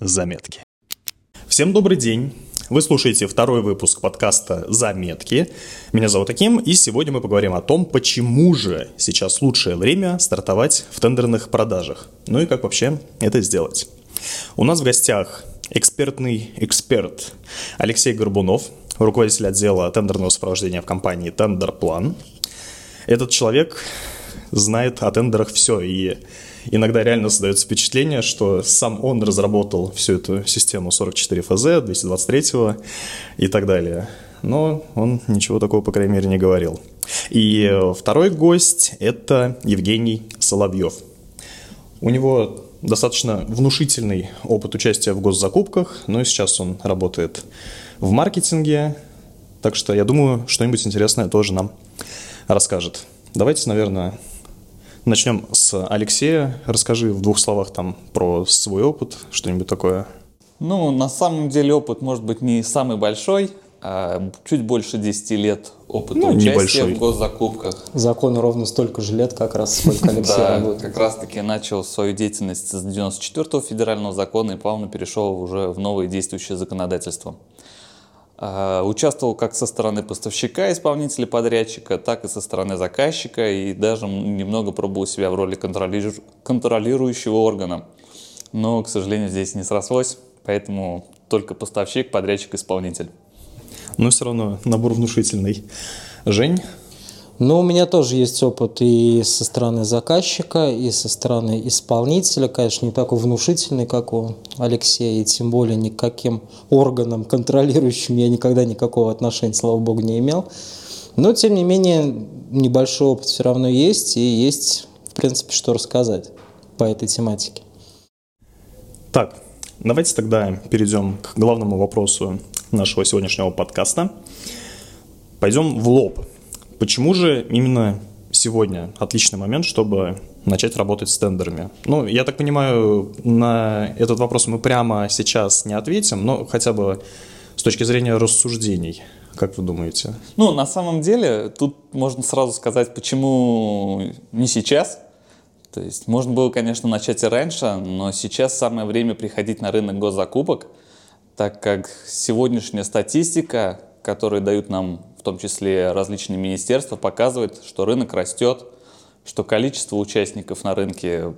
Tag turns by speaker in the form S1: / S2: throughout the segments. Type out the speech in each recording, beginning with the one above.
S1: Заметки. Всем добрый день. Вы слушаете второй выпуск подкаста «Заметки». Меня зовут Аким, и сегодня мы поговорим о том, почему же сейчас лучшее время стартовать в тендерных продажах. Ну и как вообще это сделать. У нас в гостях экспертный эксперт Алексей Горбунов, руководитель отдела тендерного сопровождения в компании «Тендерплан». Этот человек знает о тендерах все, и иногда реально создается впечатление, что сам он разработал всю эту систему 44 ФЗ, 223 и так далее. Но он ничего такого, по крайней мере, не говорил. И второй гость – это Евгений Соловьев. У него достаточно внушительный опыт участия в госзакупках, но и сейчас он работает в маркетинге, так что я думаю, что-нибудь интересное тоже нам расскажет. Давайте, наверное, начнем с Алексея. Расскажи в двух словах там про свой опыт, что-нибудь такое.
S2: Ну, на самом деле опыт может быть не самый большой, а чуть больше 10 лет опыта ну, участия небольшой. в госзакупках.
S3: Закону ровно столько же лет, как раз сколько Алексей да, работает.
S2: как раз таки начал свою деятельность с 94-го федерального закона и плавно перешел уже в новое действующее законодательство. А, участвовал как со стороны поставщика, исполнителя, подрядчика, так и со стороны заказчика, и даже немного пробовал себя в роли контролирующего органа. Но, к сожалению, здесь не срослось, поэтому только поставщик, подрядчик, исполнитель.
S1: Но все равно набор внушительный. Жень,
S3: ну, у меня тоже есть опыт и со стороны заказчика, и со стороны исполнителя. Конечно, не такой внушительный, как у Алексея, и тем более никаким органам, контролирующим я никогда никакого отношения, слава богу, не имел. Но, тем не менее, небольшой опыт все равно есть, и есть, в принципе, что рассказать по этой тематике.
S1: Так, давайте тогда перейдем к главному вопросу нашего сегодняшнего подкаста. Пойдем в лоб. Почему же именно сегодня отличный момент, чтобы начать работать с тендерами? Ну, я так понимаю, на этот вопрос мы прямо сейчас не ответим, но хотя бы с точки зрения рассуждений. Как вы думаете?
S2: Ну, на самом деле, тут можно сразу сказать, почему не сейчас. То есть можно было, конечно, начать и раньше, но сейчас самое время приходить на рынок госзакупок, так как сегодняшняя статистика, которую дают нам в том числе различные министерства, показывает, что рынок растет, что количество участников на рынке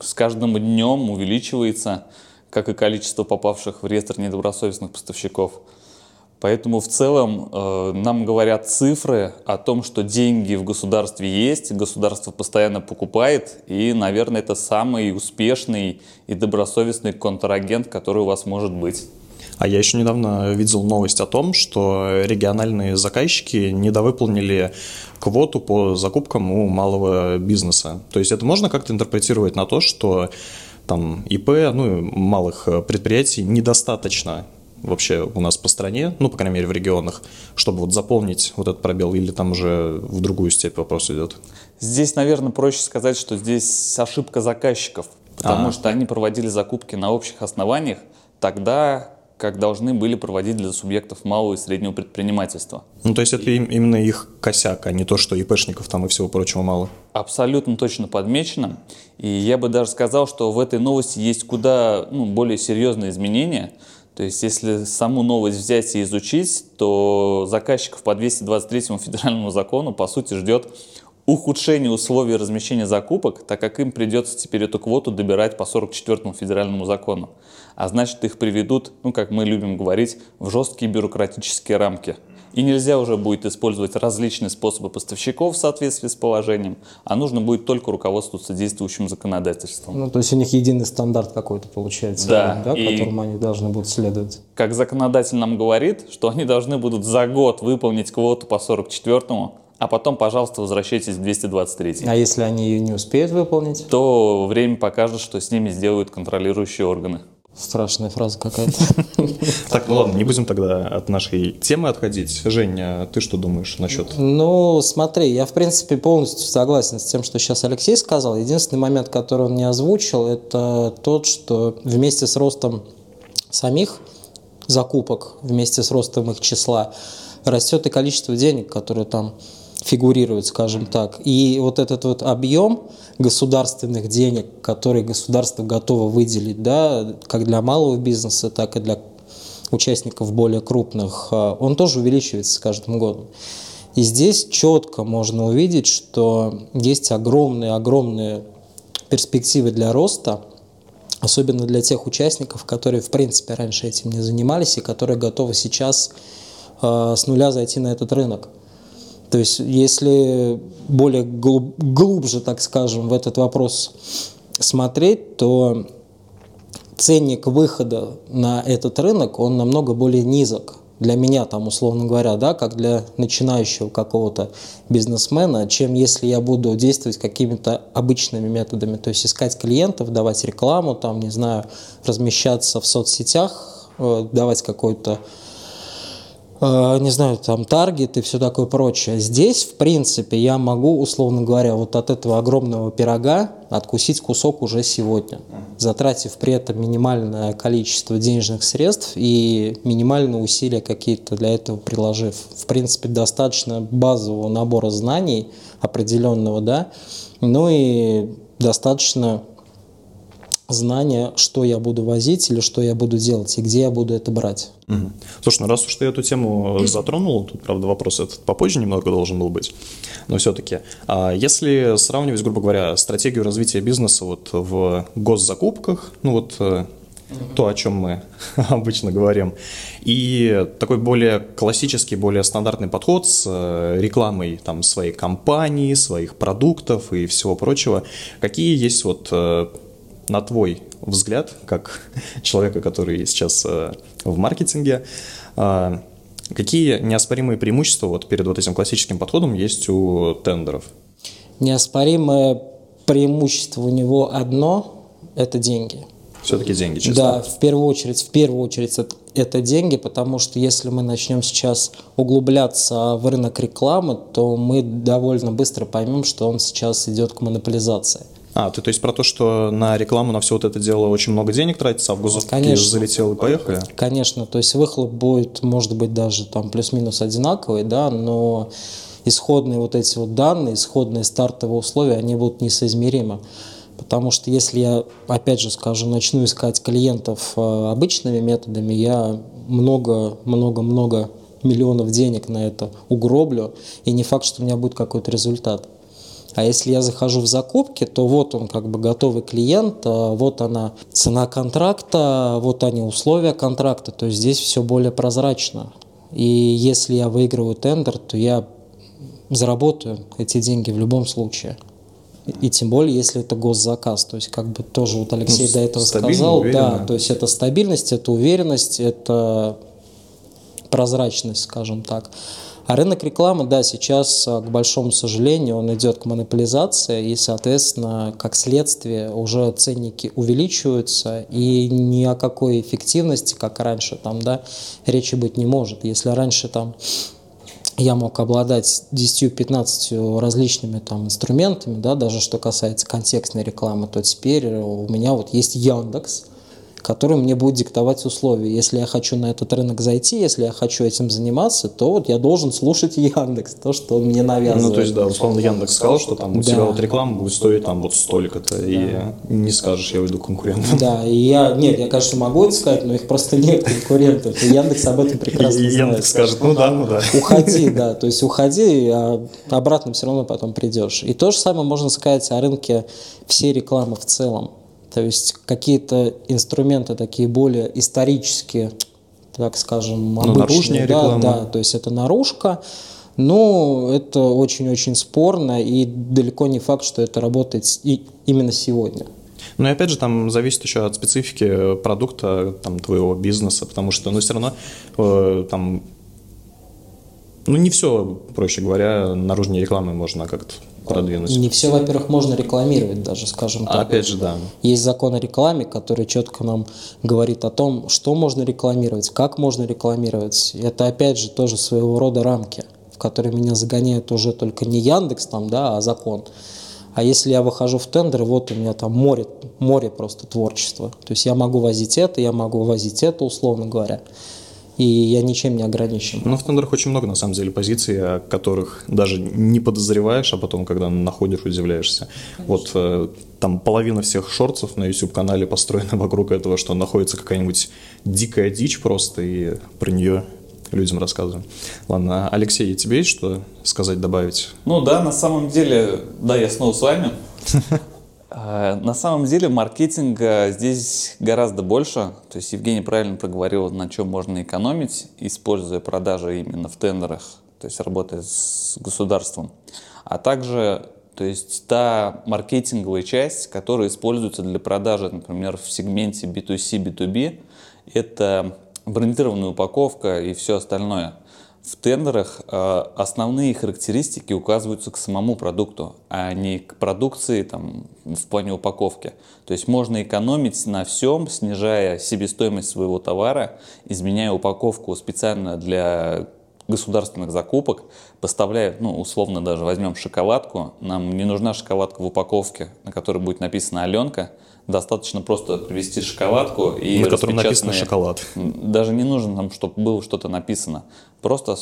S2: с каждым днем увеличивается, как и количество попавших в реестр недобросовестных поставщиков. Поэтому в целом э, нам говорят цифры о том, что деньги в государстве есть, государство постоянно покупает, и, наверное, это самый успешный и добросовестный контрагент, который у вас может быть.
S1: А я еще недавно видел новость о том, что региональные заказчики недовыполнили квоту по закупкам у малого бизнеса. То есть это можно как-то интерпретировать на то, что там ИП, ну, малых предприятий недостаточно вообще у нас по стране, ну, по крайней мере, в регионах, чтобы вот заполнить вот этот пробел, или там уже в другую степь вопрос идет?
S2: Здесь, наверное, проще сказать, что здесь ошибка заказчиков, потому а. что они проводили закупки на общих основаниях, тогда как должны были проводить для субъектов малого и среднего предпринимательства.
S1: Ну, то есть это именно их косяк, а не то, что ИПшников там и всего прочего мало?
S2: Абсолютно точно подмечено. И я бы даже сказал, что в этой новости есть куда ну, более серьезные изменения. То есть, если саму новость взять и изучить, то заказчиков по 223 федеральному закону, по сути, ждет ухудшение условий размещения закупок, так как им придется теперь эту квоту добирать по 44 федеральному закону. А значит, их приведут, ну, как мы любим говорить, в жесткие бюрократические рамки. И нельзя уже будет использовать различные способы поставщиков в соответствии с положением, а нужно будет только руководствоваться действующим законодательством.
S3: Ну, то есть у них единый стандарт какой-то получается, да, да которому они должны будут следовать.
S2: Как законодатель нам говорит, что они должны будут за год выполнить квоту по 44-му, а потом, пожалуйста, возвращайтесь в 223.
S3: А если они ее не успеют выполнить?
S2: То время покажет, что с ними сделают контролирующие органы.
S3: Страшная фраза какая-то.
S1: Так, ну ладно, не будем тогда от нашей темы отходить. Женя, ты что думаешь насчет?
S3: Ну, смотри, я в принципе полностью согласен с тем, что сейчас Алексей сказал. Единственный момент, который он не озвучил, это тот, что вместе с ростом самих закупок, вместе с ростом их числа, растет и количество денег, которые там фигурируют, скажем так. И вот этот вот объем государственных денег, которые государство готово выделить, да, как для малого бизнеса, так и для участников более крупных, а, он тоже увеличивается с каждым годом. И здесь четко можно увидеть, что есть огромные-огромные перспективы для роста, особенно для тех участников, которые, в принципе, раньше этим не занимались и которые готовы сейчас э, с нуля зайти на этот рынок. То есть, если более глубже, так скажем, в этот вопрос смотреть, то ценник выхода на этот рынок, он намного более низок. Для меня, там, условно говоря, да, как для начинающего какого-то бизнесмена, чем если я буду действовать какими-то обычными методами, то есть искать клиентов, давать рекламу, там, не знаю, размещаться в соцсетях, э, давать какой-то не знаю, там таргет и все такое прочее. Здесь, в принципе, я могу, условно говоря, вот от этого огромного пирога откусить кусок уже сегодня, затратив при этом минимальное количество денежных средств и минимальные усилия какие-то для этого приложив. В принципе, достаточно базового набора знаний определенного, да, ну и достаточно знания, что я буду возить или что я буду делать и где я буду это брать.
S1: Угу. Слушай, ну раз уж ты эту тему затронул, тут, правда, вопрос этот попозже немного должен был быть, но все-таки, а если сравнивать, грубо говоря, стратегию развития бизнеса вот в госзакупках, ну вот э, то, о чем мы обычно говорим. И такой более классический, более стандартный подход с э, рекламой там, своей компании, своих продуктов и всего прочего. Какие есть вот э, на твой взгляд, как человека, который сейчас э, в маркетинге, э, какие неоспоримые преимущества вот перед вот этим классическим подходом есть у тендеров?
S3: Неоспоримое преимущество у него одно – это деньги.
S1: Все-таки деньги, честно.
S3: Да, в первую очередь, в первую очередь это, это деньги, потому что если мы начнем сейчас углубляться в рынок рекламы, то мы довольно быстро поймем, что он сейчас идет к монополизации.
S1: А, ты то есть про то, что на рекламу, на все вот это дело очень много денег тратится, а в госуслуги залетел и поехали?
S3: Конечно, то есть выхлоп будет, может быть, даже там плюс-минус одинаковый, да, но исходные вот эти вот данные, исходные стартовые условия, они будут несоизмеримы. Потому что если я, опять же скажу, начну искать клиентов э, обычными методами, я много-много-много миллионов денег на это угроблю, и не факт, что у меня будет какой-то результат. А если я захожу в закупки, то вот он как бы готовый клиент, а вот она цена контракта, вот они условия контракта, то есть здесь все более прозрачно. И если я выигрываю тендер, то я заработаю эти деньги в любом случае. И тем более, если это госзаказ. То есть, как бы тоже вот Алексей ну, до этого сказал, уверенно. да, то есть это стабильность, это уверенность, это прозрачность, скажем так. А рынок рекламы, да, сейчас, а, к большому сожалению, он идет к монополизации, и, соответственно, как следствие уже ценники увеличиваются, и ни о какой эффективности, как раньше, там, да, речи быть не может. Если раньше там я мог обладать 10-15 различными там инструментами, да, даже что касается контекстной рекламы, то теперь у меня вот есть Яндекс, который мне будет диктовать условия. Если я хочу на этот рынок зайти, если я хочу этим заниматься, то вот я должен слушать Яндекс, то, что он мне навязывает.
S1: Ну, то есть, да, условно, Яндекс сказал, что там у да. тебя вот реклама будет стоить там вот столько-то, да. и не скажешь, я уйду конкурентом.
S3: Да, и я, нет, я, конечно, могу это сказать, но их просто нет конкурентов, и Яндекс об этом прекрасно знает.
S1: Яндекс скажет, ну да, ну да.
S3: Уходи, да, то есть уходи, а обратно все равно потом придешь. И то же самое можно сказать о рынке всей рекламы в целом. То есть какие-то инструменты такие более исторические, так скажем, ну, обычные. Да, реклама. да, то есть это наружка. Но это очень-очень спорно, и далеко не факт, что это работает и именно сегодня.
S1: Ну и опять же, там зависит еще от специфики продукта, там, твоего бизнеса, потому что, ну, все равно, э, там, ну, не все, проще говоря, наружной рекламой можно как-то продвинуть.
S3: Не все, во-первых, можно рекламировать даже, скажем
S1: так. Опять же, да.
S3: Есть закон о рекламе, который четко нам говорит о том, что можно рекламировать, как можно рекламировать. Это, опять же, тоже своего рода рамки, в которые меня загоняет уже только не Яндекс там, да, а закон. А если я выхожу в тендер, вот у меня там море, море просто творчества. То есть я могу возить это, я могу возить это, условно говоря. И я ничем не ограничен.
S1: Ну, в тендерах очень много, на самом деле, позиций, о которых даже не подозреваешь, а потом, когда находишь, удивляешься. Конечно. Вот э, там половина всех шорцев на YouTube-канале построена вокруг этого, что находится какая-нибудь дикая дичь просто, и про нее людям рассказываем. Ладно, Алексей, тебе есть что сказать, добавить?
S2: Ну да, на самом деле, да, я снова с вами. А, на самом деле маркетинга здесь гораздо больше. То есть Евгений правильно проговорил, на чем можно экономить, используя продажи именно в тендерах, то есть работая с государством. А также то есть та маркетинговая часть, которая используется для продажи, например, в сегменте B2C, B2B, это брендированная упаковка и все остальное. В тендерах э, основные характеристики указываются к самому продукту, а не к продукции там, в плане упаковки. То есть можно экономить на всем, снижая себестоимость своего товара, изменяя упаковку специально для государственных закупок, поставляя, ну, условно даже возьмем шоколадку, нам не нужна шоколадка в упаковке, на которой будет написано «Аленка», достаточно просто привезти шоколадку и
S1: на котором написано шоколад.
S2: Даже не нужно там, чтобы было что-то написано. Просто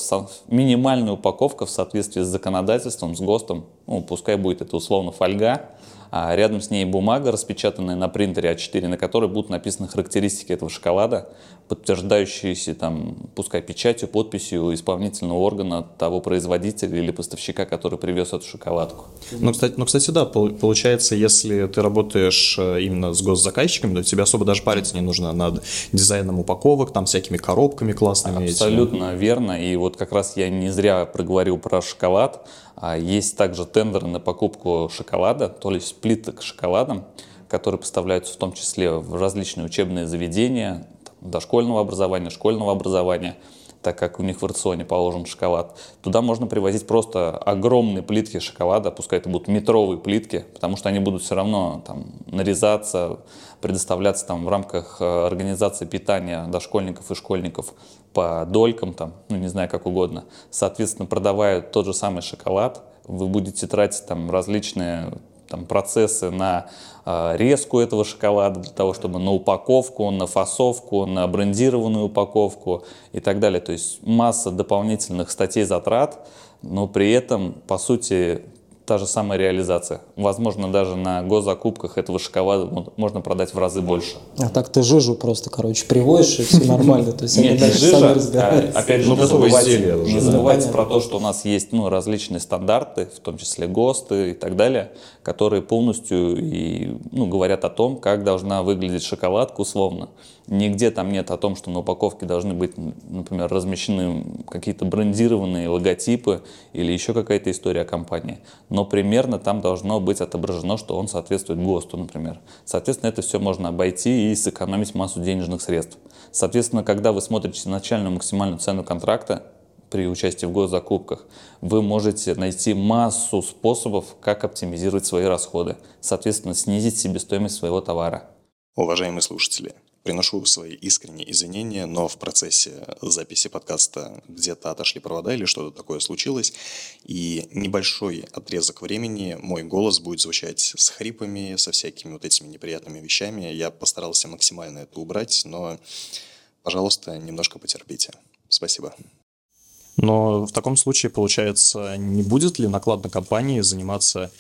S2: минимальная упаковка в соответствии с законодательством, с ГОСТом, ну, пускай будет это условно фольга, а рядом с ней бумага, распечатанная на принтере А4, на которой будут написаны характеристики этого шоколада, подтверждающиеся, там, пускай печатью, подписью исполнительного органа того производителя или поставщика, который привез эту шоколадку.
S1: Ну, кстати, ну, кстати, да, получается, если ты работаешь э, именно с госзаказчиками, то тебе особо даже париться не нужно над дизайном упаковок, там, всякими коробками классными.
S2: Абсолютно этими. верно, и вот как раз я не зря проговорил про шоколад, а есть также тендеры на покупку шоколада, то есть плиток шоколадом, которые поставляются в том числе в различные учебные заведения, дошкольного образования, школьного образования, так как у них в рационе положен шоколад. Туда можно привозить просто огромные плитки шоколада, пускай это будут метровые плитки, потому что они будут все равно там, нарезаться, предоставляться там, в рамках э, организации питания дошкольников и школьников по долькам, там, ну не знаю, как угодно. Соответственно, продавая тот же самый шоколад, вы будете тратить там различные там, процессы на э, резку этого шоколада, для того, чтобы на упаковку, на фасовку, на брендированную упаковку и так далее. То есть масса дополнительных статей затрат, но при этом, по сути, та же самая реализация. Возможно, даже на госзакупках этого шоколада можно продать в разы больше.
S3: А так ты жижу просто, короче, привозишь, и все нормально. То есть
S2: Нет, не жижа, а, опять же, ну, не забывайте, не забывайте про то, что у нас есть ну, различные стандарты, в том числе ГОСТы и так далее, которые полностью и, ну, говорят о том, как должна выглядеть шоколадка условно. Нигде там нет о том, что на упаковке должны быть, например, размещены какие-то брендированные логотипы или еще какая-то история о компании. Но примерно там должно быть отображено, что он соответствует ГОСТу, например. Соответственно, это все можно обойти и сэкономить массу денежных средств. Соответственно, когда вы смотрите начальную максимальную цену контракта, при участии в госзакупках, вы можете найти массу способов, как оптимизировать свои расходы, соответственно, снизить себестоимость своего товара.
S1: Уважаемые слушатели, Приношу свои искренние извинения, но в процессе записи подкаста где-то отошли провода или что-то такое случилось, и небольшой отрезок времени мой голос будет звучать с хрипами, со всякими вот этими неприятными вещами. Я постарался максимально это убрать, но, пожалуйста, немножко потерпите. Спасибо. Но в таком случае, получается, не будет ли наклад на компании заниматься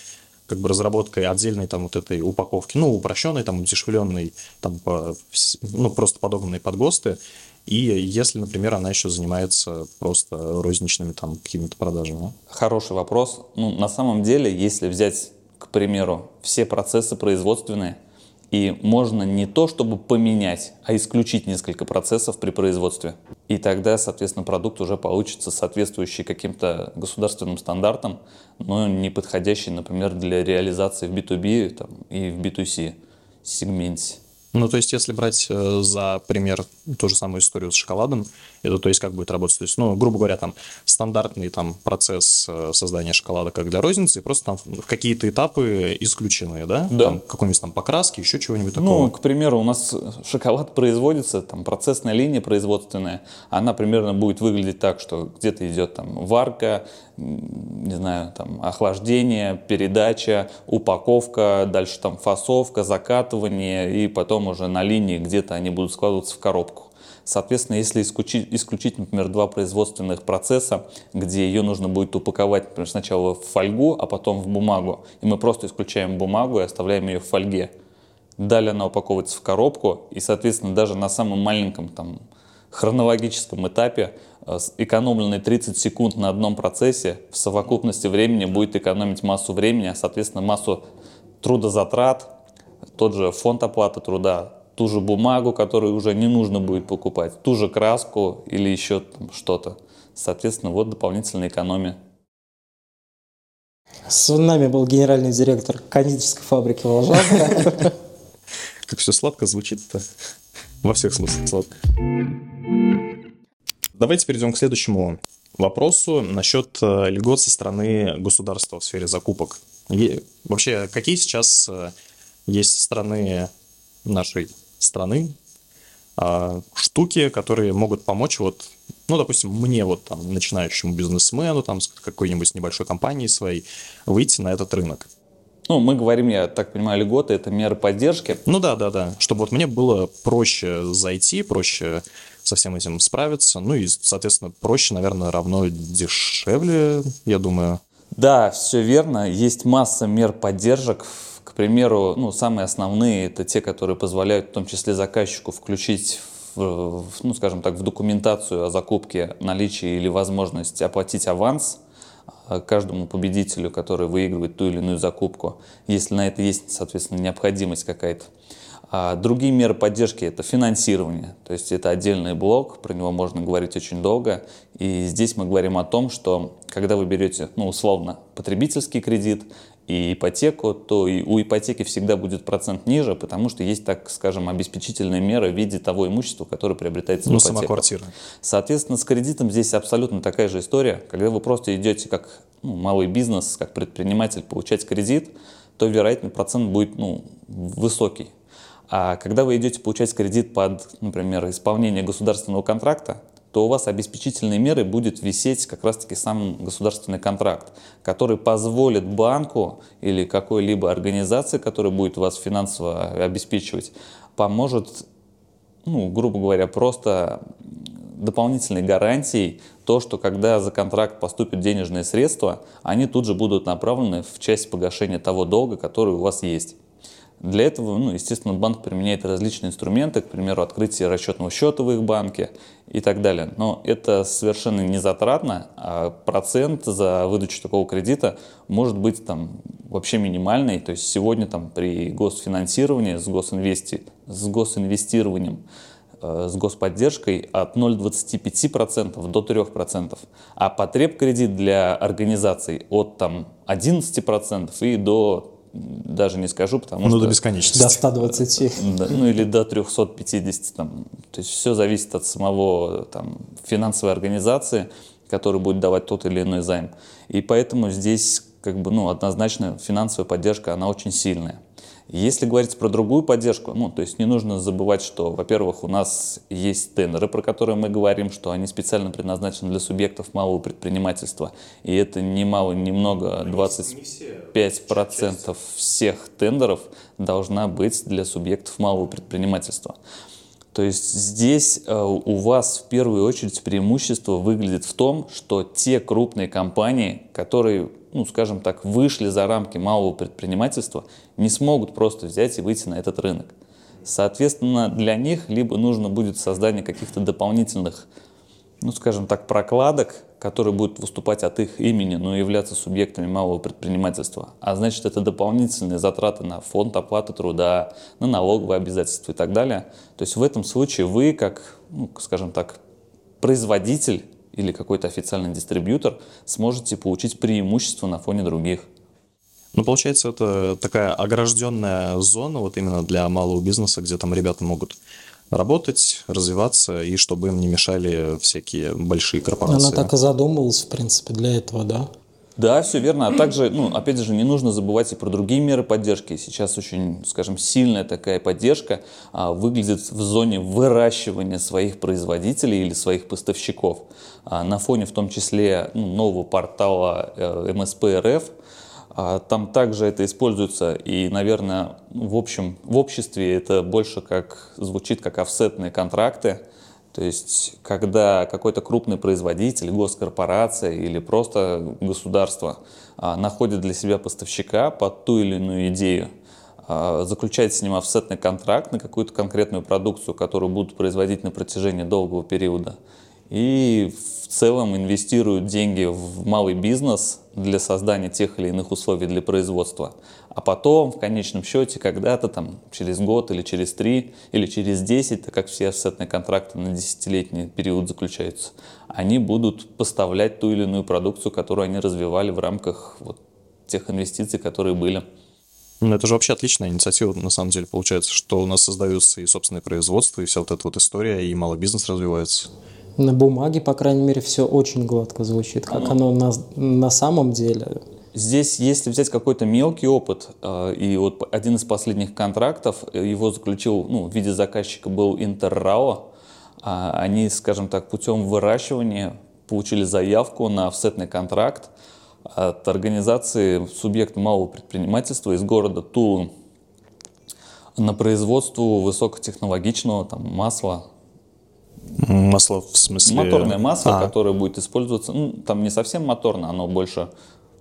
S1: как бы разработкой отдельной там вот этой упаковки, ну, упрощенной, там, удешевленной, там, по, ну, просто подобранной под ГОСТы, и если, например, она еще занимается просто розничными там какими-то продажами.
S2: Хороший вопрос. Ну, на самом деле, если взять, к примеру, все процессы производственные, и можно не то, чтобы поменять, а исключить несколько процессов при производстве. И тогда, соответственно, продукт уже получится соответствующий каким-то государственным стандартам, но не подходящий, например, для реализации в B2B там, и в B2C сегменте.
S1: Ну, то есть, если брать э, за пример ту же самую историю с шоколадом, это то есть как будет работать? То есть, ну, грубо говоря, там стандартный там процесс э, создания шоколада как для розницы, просто там какие-то этапы исключены, да?
S2: Да.
S1: Там, какой-нибудь там покраски, еще чего-нибудь такого.
S2: Ну, к примеру, у нас шоколад производится, там процессная линия производственная, она примерно будет выглядеть так, что где-то идет там варка, не знаю, там охлаждение, передача, упаковка, дальше там фасовка, закатывание, и потом уже на линии где-то они будут складываться в коробку. Соответственно, если исключить, исключить, например, два производственных процесса, где ее нужно будет упаковать, например, сначала в фольгу, а потом в бумагу, и мы просто исключаем бумагу и оставляем ее в фольге. Далее она упаковывается в коробку, и, соответственно, даже на самом маленьком там, хронологическом этапе э, экономленные 30 секунд на одном процессе в совокупности времени будет экономить массу времени, а, соответственно, массу трудозатрат, тот же фонд оплаты труда, ту же бумагу, которую уже не нужно будет покупать, ту же краску или еще что-то. Соответственно, вот дополнительная экономия.
S3: С нами был генеральный директор кондитерской фабрики «Волжанка».
S1: Как все сладко звучит-то. Во всех смыслах сладко. Давайте перейдем к следующему вопросу насчет э, льгот со стороны государства в сфере закупок. И вообще, какие сейчас э, есть со стороны нашей страны а, штуки, которые могут помочь вот, ну, допустим, мне вот там начинающему бизнесмену там с какой-нибудь небольшой компанией своей выйти на этот рынок.
S2: Ну, мы говорим, я так понимаю, льготы – это меры поддержки.
S1: Ну да, да, да. Чтобы вот мне было проще зайти, проще со всем этим справиться. Ну и, соответственно, проще, наверное, равно дешевле, я думаю.
S2: Да, все верно. Есть масса мер поддержек. Примеру, ну, самые основные – это те, которые позволяют в том числе заказчику включить в, ну, скажем так, в документацию о закупке наличие или возможность оплатить аванс – Э, каждому победителю, который выигрывает ту или иную закупку, если на это есть, соответственно, необходимость какая-то. А другие меры поддержки – это финансирование, то есть это отдельный блок, про него можно говорить очень долго. И здесь мы говорим о том, что когда вы берете, ну, условно, потребительский кредит и ипотеку, то и у ипотеки всегда будет процент ниже, потому что есть, так скажем, обеспечительная мера в виде того имущества, которое приобретается
S1: ну,
S2: в ипотеку.
S1: сама квартира.
S2: Соответственно, с кредитом здесь абсолютно такая же история. Когда вы просто идете как ну, малый бизнес, как предприниматель получать кредит, то вероятно процент будет ну, высокий. А когда вы идете получать кредит под, например, исполнение государственного контракта, то у вас обеспечительной мерой будет висеть как раз-таки сам государственный контракт, который позволит банку или какой-либо организации, которая будет вас финансово обеспечивать, поможет, ну, грубо говоря, просто дополнительной гарантией то, что когда за контракт поступят денежные средства, они тут же будут направлены в часть погашения того долга, который у вас есть. Для этого, ну, естественно, банк применяет различные инструменты, к примеру, открытие расчетного счета в их банке и так далее. Но это совершенно не затратно, а процент за выдачу такого кредита может быть там вообще минимальный. То есть сегодня там при госфинансировании с, госинвести, с госинвестированием э, с господдержкой от 0,25% до 3%, а потреб кредит для организаций от там, 11% и до даже не скажу, потому
S1: ну,
S2: что...
S1: Ну, до бесконечности.
S3: До 120.
S2: Да, ну, или до 350. Там. То есть все зависит от самого там, финансовой организации, которая будет давать тот или иной займ. И поэтому здесь как бы, ну, однозначно финансовая поддержка, она очень сильная. Если говорить про другую поддержку, ну, то есть не нужно забывать, что, во-первых, у нас есть тендеры, про которые мы говорим, что они специально предназначены для субъектов малого предпринимательства. И это немало, немного, 25% всех тендеров должна быть для субъектов малого предпринимательства. То есть здесь э, у вас в первую очередь преимущество выглядит в том, что те крупные компании, которые ну, скажем так, вышли за рамки малого предпринимательства, не смогут просто взять и выйти на этот рынок. Соответственно, для них либо нужно будет создание каких-то дополнительных, ну, скажем так, прокладок, которые будут выступать от их имени, но являться субъектами малого предпринимательства. А значит, это дополнительные затраты на фонд оплаты труда, на налоговые обязательства и так далее. То есть в этом случае вы, как, ну, скажем так, производитель или какой-то официальный дистрибьютор, сможете получить преимущество на фоне других.
S1: Ну, получается, это такая огражденная зона вот именно для малого бизнеса, где там ребята могут работать, развиваться, и чтобы им не мешали всякие большие корпорации.
S3: Она так и задумывалась, в принципе, для этого, да?
S2: Да, все верно. А также, ну, опять же, не нужно забывать и про другие меры поддержки. Сейчас очень, скажем, сильная такая поддержка а, выглядит в зоне выращивания своих производителей или своих поставщиков. А, на фоне в том числе ну, нового портала э, МСП РФ, а, там также это используется, и, наверное, в общем, в обществе это больше как звучит как офсетные контракты, То есть, когда какой-то крупный производитель, госкорпорация или просто государство а, находит для себя поставщика под ту или иную идею, а, заключает с ним офсетный контракт на какую-то конкретную продукцию, которую будут производить на протяжении долгого периода, и в целом инвестируют деньги в малый бизнес для создания тех или иных условий для производства – а потом, в конечном счете, когда-то там через год или через три или через десять, так как все офсетные контракты на десятилетний период заключаются, они будут поставлять ту или иную продукцию, которую они развивали в рамках вот тех инвестиций, которые были.
S1: Ну, это же вообще отличная инициатива, на самом деле, получается, что у нас создаются и собственное производство, и вся вот эта вот история, и малый бизнес развивается.
S3: На бумаге, по крайней мере, все очень гладко звучит. Как оно на, на самом деле,
S2: Здесь, если взять какой-то мелкий опыт, э, и вот один из последних контрактов, э, его заключил, ну, в виде заказчика был Интеррао, а они, скажем так, путем выращивания получили заявку на офсетный контракт от организации субъекта малого предпринимательства из города Тулы на производство высокотехнологичного там, масла.
S1: Масло в смысле?
S2: Моторное масло, а. которое будет использоваться, ну, там не совсем моторное, оно больше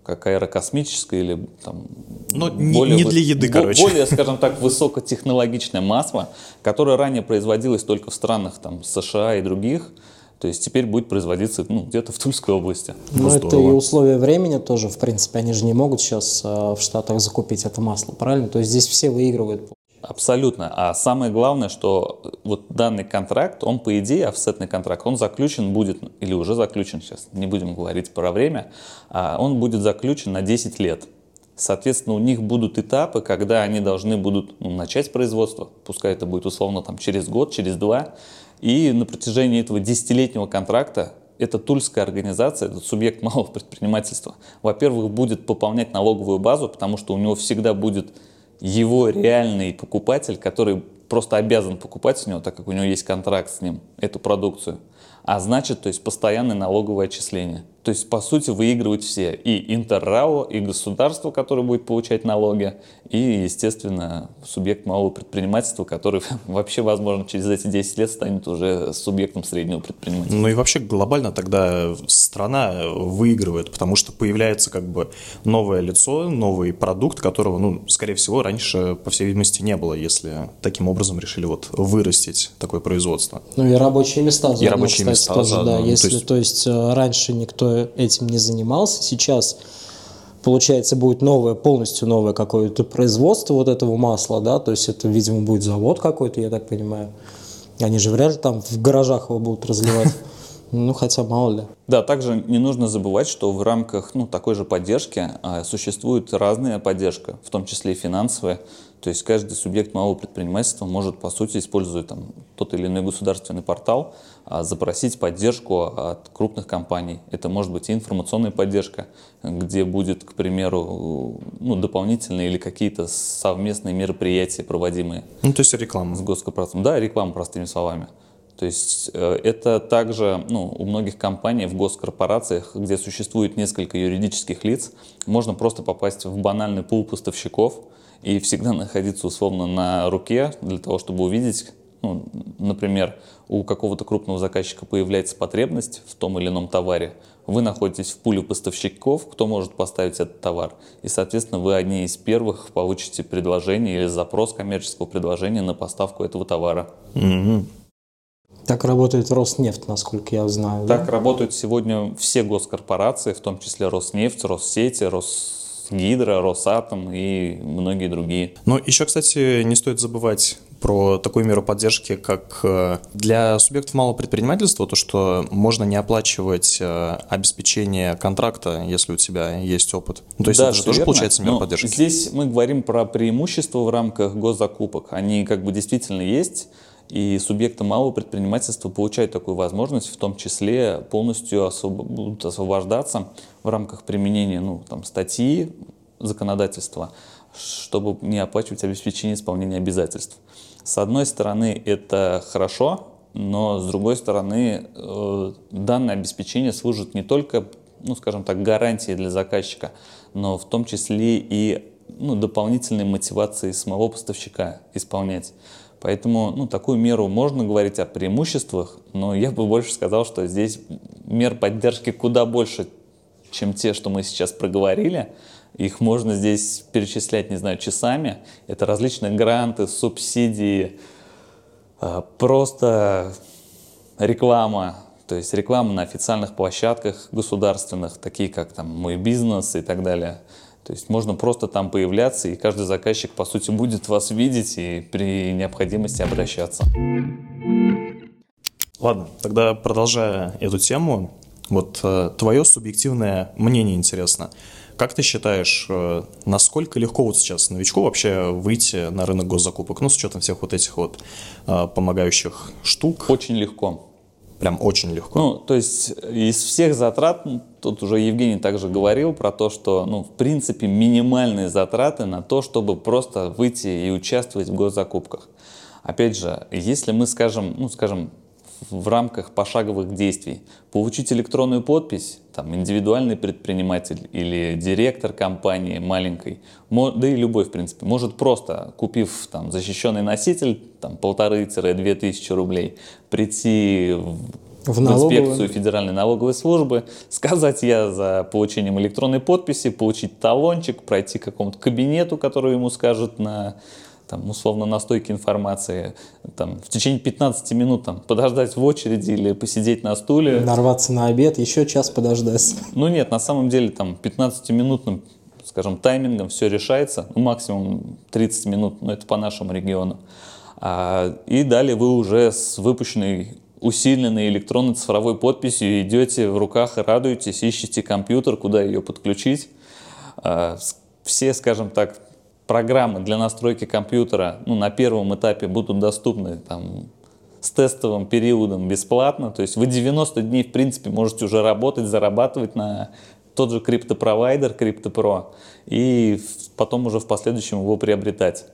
S2: как аэрокосмическое или там
S1: Но более, не для еды, короче.
S2: Более, скажем так, высокотехнологичное масло, которое ранее производилось только в странах там, США и других. То есть теперь будет производиться ну, где-то в Тульской области.
S3: Ну, это и условия времени тоже, в принципе. Они же не могут сейчас э, в Штатах закупить это масло, правильно? То есть здесь все выигрывают.
S2: Абсолютно. А самое главное, что вот данный контракт, он по идее, офсетный контракт, он заключен будет, или уже заключен сейчас, не будем говорить про время, а он будет заключен на 10 лет. Соответственно, у них будут этапы, когда они должны будут ну, начать производство, пускай это будет условно там, через год, через два, и на протяжении этого десятилетнего контракта эта тульская организация, этот субъект малого предпринимательства, во-первых, будет пополнять налоговую базу, потому что у него всегда будет его реальный покупатель, который просто обязан покупать с него, так как у него есть контракт с ним, эту продукцию. А значит, то есть постоянное налоговое отчисление. То есть, по сути, выигрывают все. И Интеррао, и государство, которое будет получать налоги, и, естественно, субъект малого предпринимательства, который вообще, возможно, через эти 10 лет станет уже субъектом среднего предпринимательства.
S1: Ну и вообще глобально тогда страна выигрывает, потому что появляется как бы новое лицо, новый продукт, которого, ну, скорее всего, раньше, по всей видимости, не было, если таким образом решили вот вырастить такое производство.
S3: Ну и рабочие места заодно,
S1: и рабочие кстати, места
S3: тоже,
S1: заодно.
S3: да. Если, то есть... то есть э, раньше никто этим не занимался. Сейчас, получается, будет новое, полностью новое какое-то производство вот этого масла, да, то есть это, видимо, будет завод какой-то, я так понимаю. Они же вряд ли там в гаражах его будут разливать. Ну, хотя мало ли.
S2: Да, также не нужно забывать, что в рамках ну, такой же поддержки а, существует разная поддержка, в том числе и финансовая. То есть каждый субъект малого предпринимательства может, по сути, используя там, тот или иной государственный портал, а, запросить поддержку от крупных компаний. Это может быть и информационная поддержка, где будет, к примеру, ну, дополнительные или какие-то совместные мероприятия проводимые.
S1: Ну, то есть реклама.
S2: С госкорпорацией. Да, реклама, простыми словами. То есть э, это также ну, у многих компаний в госкорпорациях, где существует несколько юридических лиц, можно просто попасть в банальный пул поставщиков и всегда находиться условно на руке для того, чтобы увидеть, ну, например, у какого-то крупного заказчика появляется потребность в том или ином товаре, вы находитесь в пуле поставщиков, кто может поставить этот товар, и, соответственно, вы одни из первых получите предложение или запрос коммерческого предложения на поставку этого товара.
S1: Mm-hmm.
S3: Так работает Роснефть, насколько я знаю.
S2: Так да? работают сегодня все госкорпорации, в том числе Роснефть, Россети, Росгидро, Росатом и многие другие.
S1: Но еще, кстати, не стоит забывать про такую меру поддержки, как э, для субъектов малого предпринимательства, то, что можно не оплачивать э, обеспечение контракта, если у тебя есть опыт. Ну, то есть да, это же тоже верно. получается мера Но поддержки.
S2: Здесь мы говорим про преимущества в рамках госзакупок. Они как бы действительно есть. И субъекты малого предпринимательства получают такую возможность, в том числе полностью освоб... будут освобождаться в рамках применения ну, там, статьи законодательства, чтобы не оплачивать обеспечение исполнения обязательств. С одной стороны, это хорошо, но с другой стороны, э, данное обеспечение служит не только, ну, скажем так, гарантией для заказчика, но в том числе и ну, дополнительной мотивацией самого поставщика исполнять. Поэтому ну, такую меру можно говорить о преимуществах, но я бы больше сказал, что здесь мер поддержки куда больше, чем те, что мы сейчас проговорили. Их можно здесь перечислять, не знаю, часами. Это различные гранты, субсидии, а, просто реклама, то есть реклама на официальных площадках государственных, такие как там «Мой бизнес» и так далее. То есть можно просто там появляться, и каждый заказчик, по сути, будет вас видеть и при необходимости обращаться.
S1: Ладно, тогда продолжая эту тему, вот э, твое субъективное мнение интересно. Как ты считаешь, э, насколько легко вот сейчас новичку вообще выйти на рынок госзакупок, ну, с учетом всех вот этих вот э, помогающих штук?
S2: Очень легко.
S1: Прям очень легко.
S2: Ну, то есть из всех затрат, тут уже Евгений также говорил про то, что, ну, в принципе, минимальные затраты на то, чтобы просто выйти и участвовать в госзакупках. Опять же, если мы скажем, ну, скажем, в рамках пошаговых действий. Получить электронную подпись, там, индивидуальный предприниматель или директор компании маленькой, да и любой, в принципе, может просто, купив там, защищенный носитель, там, полторы-две тысячи рублей, прийти в в, в инспекцию Федеральной налоговой службы, сказать я за получением электронной подписи, получить талончик, пройти к какому-то кабинету, который ему скажут на там, условно, на стойке информации, там, в течение 15 минут там, подождать в очереди или посидеть на стуле.
S3: Нарваться на обед, еще час подождать.
S2: Ну нет, на самом деле там 15-минутным, скажем, таймингом все решается, ну, максимум 30 минут, но это по нашему региону. А, и далее вы уже с выпущенной усиленной электронной цифровой подписью идете в руках и радуетесь, ищете компьютер, куда ее подключить. А, все, скажем так, программы для настройки компьютера ну, на первом этапе будут доступны там, с тестовым периодом бесплатно. То есть вы 90 дней, в принципе, можете уже работать, зарабатывать на тот же криптопровайдер, CryptoPro, и потом уже в последующем его приобретать.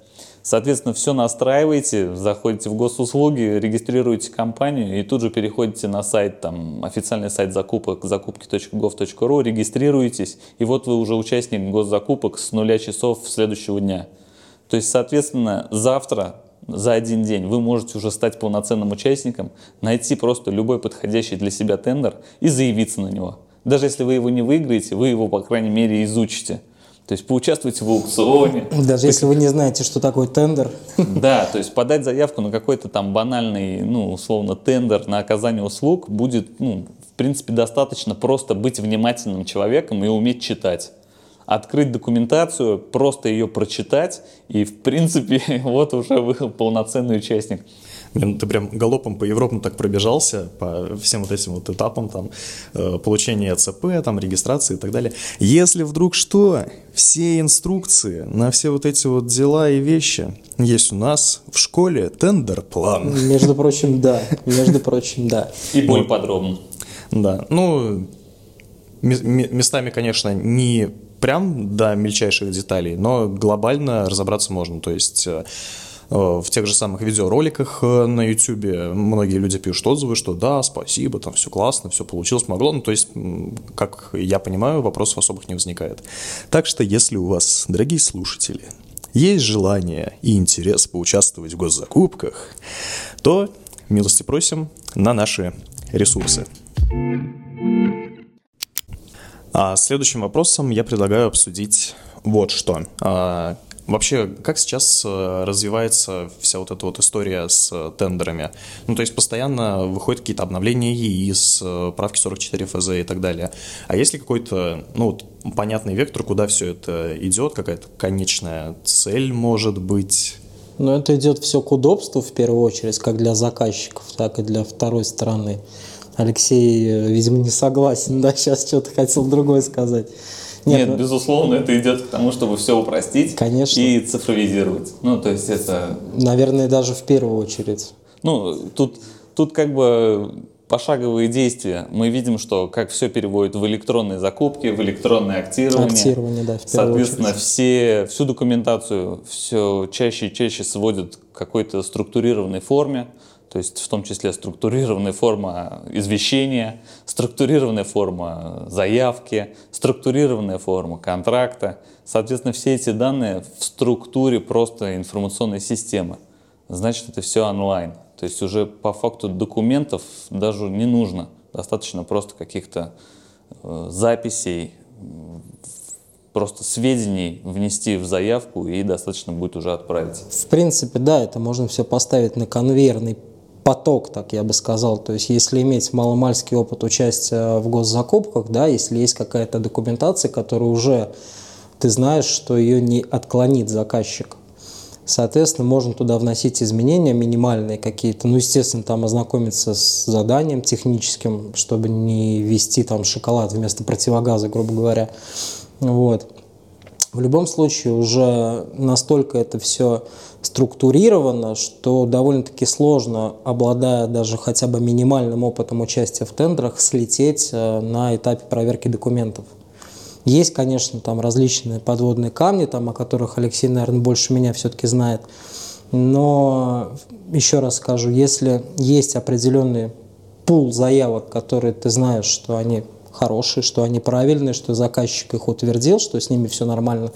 S2: Соответственно, все настраиваете, заходите в госуслуги, регистрируете компанию и тут же переходите на сайт, там, официальный сайт закупок закупки.gov.ru, регистрируетесь, и вот вы уже участник госзакупок с нуля часов следующего дня. То есть, соответственно, завтра за один день вы можете уже стать полноценным участником, найти просто любой подходящий для себя тендер и заявиться на него. Даже если вы его не выиграете, вы его, по крайней мере, изучите. То есть поучаствуйте в аукционе.
S3: Даже если вы не знаете, что такое тендер.
S2: Да, то есть подать заявку на какой-то там банальный, ну, условно, тендер на оказание услуг будет, ну, в принципе, достаточно просто быть внимательным человеком и уметь читать. Открыть документацию, просто ее прочитать, и, в принципе, вот уже вы полноценный участник.
S1: Блин, ты прям галопом по Европам так пробежался, по всем вот этим вот этапам, там, э, получения ЦП, там, регистрации и так далее. Если вдруг что, все инструкции на все вот эти вот дела и вещи есть у нас в школе тендер-план.
S3: Между прочим, да. Между прочим, да.
S2: И более подробно.
S1: Да, ну, местами, конечно, не прям до мельчайших деталей, но глобально разобраться можно. То есть Э, в тех же самых видеороликах э, на YouTube многие люди пишут отзывы, что да, спасибо, там все классно, все получилось, могло. Ну, то есть, как я понимаю, вопросов особых не возникает. Так что, если у вас, дорогие слушатели, есть желание и интерес поучаствовать в госзакупках, то милости просим на наши ресурсы. А следующим вопросом я предлагаю обсудить вот что. Вообще, как сейчас э, развивается вся вот эта вот история с э, тендерами? Ну, то есть постоянно выходят какие-то обновления ЕИС, э, правки 44 ФЗ и так далее. А есть ли какой-то, ну, вот, понятный вектор, куда все это идет, какая-то конечная цель может быть?
S3: Ну, это идет все к удобству в первую очередь, как для заказчиков, так и для второй стороны. Алексей, видимо, не согласен, да, сейчас что-то хотел другое сказать.
S2: Нет, Нет ну... безусловно, это идет к тому, чтобы все упростить
S3: Конечно.
S2: и цифровизировать. Ну, то есть это...
S3: Наверное, даже в первую очередь.
S2: Ну, тут, тут как бы пошаговые действия. Мы видим, что как все переводят в электронные закупки, в электронное актирование.
S3: Актирование, да, в
S2: Соответственно,
S3: очередь.
S2: все, всю документацию все чаще и чаще сводят к какой-то структурированной форме то есть в том числе структурированная форма извещения, структурированная форма заявки, структурированная форма контракта. Соответственно, все эти данные в структуре просто информационной системы. значит это все онлайн. То есть уже по факту документов даже не нужно. Достаточно просто каких-то э, записей, просто сведений внести в заявку и достаточно будет уже отправить.
S3: В принципе, да, это можно все поставить на конвейерный поток, так я бы сказал. То есть, если иметь маломальский опыт участия в госзакупках, да, если есть какая-то документация, которая уже ты знаешь, что ее не отклонит заказчик. Соответственно, можно туда вносить изменения минимальные какие-то. Ну, естественно, там ознакомиться с заданием техническим, чтобы не ввести там шоколад вместо противогаза, грубо говоря. Вот. В любом случае уже настолько это все структурировано, что довольно-таки сложно, обладая даже хотя бы минимальным опытом участия в тендерах, слететь э, на этапе проверки документов. Есть, конечно, там различные подводные камни, там, о которых Алексей, наверное, больше меня все-таки знает. Но еще раз скажу, если есть определенный пул заявок, которые ты знаешь, что они хорошие, что они правильные, что заказчик их утвердил, что с ними все нормально,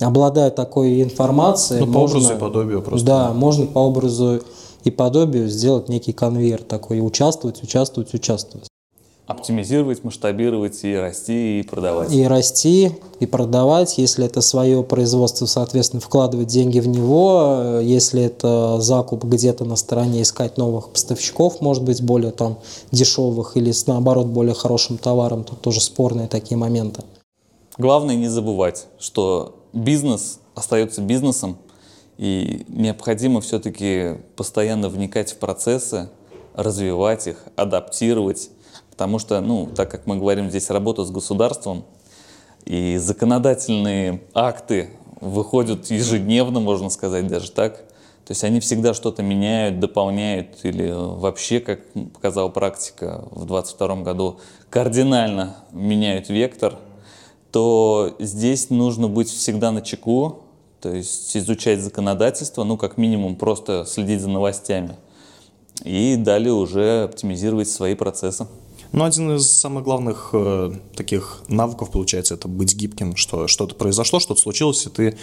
S3: обладая такой информацией...
S1: Ну, по можно, образу и подобию просто.
S3: Да, можно по образу и подобию сделать некий конвейер такой, участвовать, участвовать, участвовать.
S2: Оптимизировать, масштабировать и расти, и продавать.
S3: И расти, и продавать. Если это свое производство, соответственно, вкладывать деньги в него. Если это закуп где-то на стороне, искать новых поставщиков, может быть, более там дешевых или, наоборот, более хорошим товаром. Тут тоже спорные такие моменты.
S2: Главное не забывать, что бизнес остается бизнесом, и необходимо все-таки постоянно вникать в процессы, развивать их, адаптировать Потому что, ну, так как мы говорим здесь работа с государством, и законодательные акты выходят ежедневно, можно сказать даже так. То есть они всегда что-то меняют, дополняют или вообще, как показала практика в 2022 году, кардинально меняют вектор, то здесь нужно быть всегда на чеку, то есть изучать законодательство, ну, как минимум, просто следить за новостями. И далее уже оптимизировать свои процессы.
S1: Ну, один из самых главных э, таких навыков, получается, это быть гибким, что что-то произошло, что-то случилось, и ты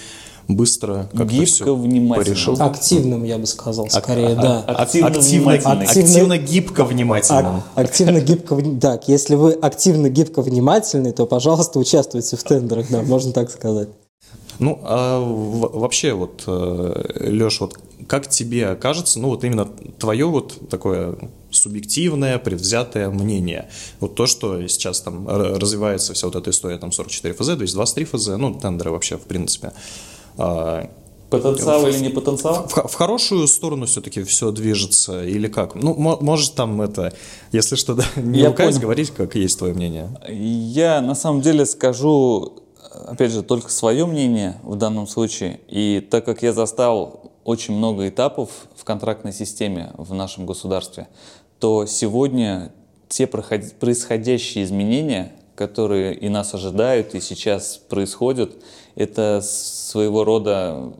S1: быстро как-то
S2: Гибко, все внимательно. порешил.
S3: Активным, я бы сказал, скорее, а, да.
S1: А, активно, активно, активно, активно, гибко внимательным.
S3: А, активно, гибко, так, если вы активно, гибко внимательны, то, пожалуйста, участвуйте в тендерах, да, можно так сказать.
S1: Ну, а вообще, вот, э, Леш, вот как тебе кажется, ну, вот именно твое вот такое субъективное, предвзятое мнение. Вот то, что сейчас там развивается вся вот эта история, там 44 ФЗ, 223 ФЗ, ну, тендеры вообще, в принципе.
S2: А, потенциал в, или не потенциал?
S1: В, в хорошую сторону все-таки все движется или как? Ну, может там это, если что, да, не Я говорить, как есть твое мнение.
S2: Я на самом деле скажу, опять же, только свое мнение в данном случае. И так как я застал очень много этапов в контрактной системе в нашем государстве, то сегодня те происходящие изменения, которые и нас ожидают, и сейчас происходят, это своего рода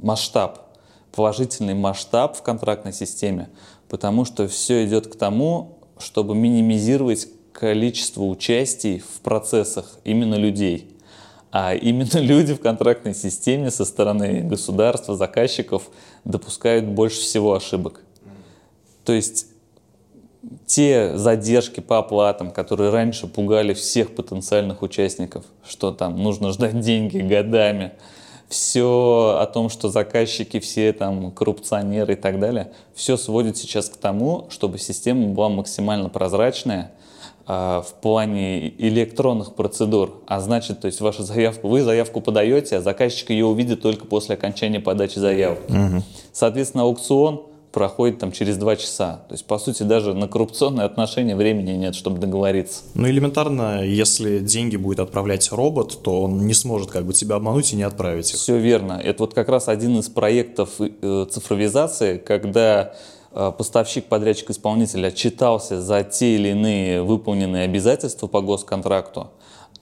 S2: масштаб, положительный масштаб в контрактной системе, потому что все идет к тому, чтобы минимизировать количество участий в процессах именно людей. А именно люди в контрактной системе со стороны государства, заказчиков допускают больше всего ошибок. То есть те задержки по оплатам, которые раньше пугали всех потенциальных участников, что там нужно ждать деньги годами, все о том, что заказчики все там коррупционеры и так далее, все сводит сейчас к тому, чтобы система была максимально прозрачная э, в плане электронных процедур. А значит, то есть вашу заявку, вы заявку подаете, а заказчик ее увидит только после окончания подачи заявки. Угу. Соответственно, аукцион проходит там через два часа. То есть, по сути, даже на коррупционные отношения времени нет, чтобы договориться.
S1: Ну, элементарно, если деньги будет отправлять робот, то он не сможет как бы тебя обмануть и не отправить их.
S2: Все верно. Это вот как раз один из проектов э, цифровизации, когда э, поставщик, подрядчик, исполнитель отчитался за те или иные выполненные обязательства по госконтракту,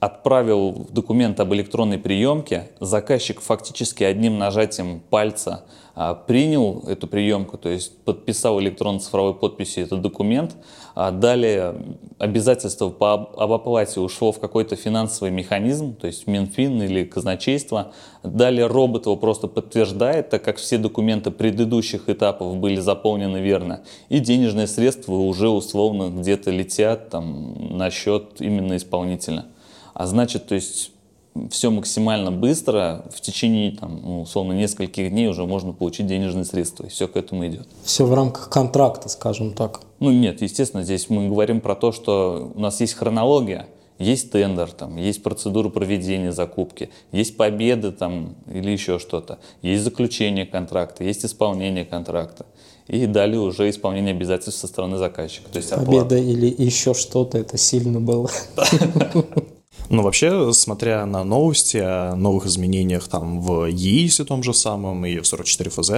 S2: отправил документ об электронной приемке, заказчик фактически одним нажатием пальца а, принял эту приемку, то есть подписал электронно-цифровой подписью этот документ, а далее обязательство по, об оплате ушло в какой-то финансовый механизм, то есть Минфин или казначейство, далее робот его просто подтверждает, так как все документы предыдущих этапов были заполнены верно, и денежные средства уже условно где-то летят там, на счет именно исполнителя. А значит, то есть все максимально быстро, в течение, там, ну, условно, нескольких дней уже можно получить денежные средства, и все к этому идет.
S3: Все в рамках контракта, скажем так.
S2: Ну нет, естественно, здесь мы говорим про то, что у нас есть хронология, есть тендер, там, есть процедура проведения закупки, есть победы там, или еще что-то, есть заключение контракта, есть исполнение контракта. И далее уже исполнение обязательств со стороны заказчика. То есть
S3: Победа или еще что-то, это сильно было.
S1: Ну, вообще, смотря на новости о новых изменениях там в ЕИСе том же самом и в 44 ФЗ,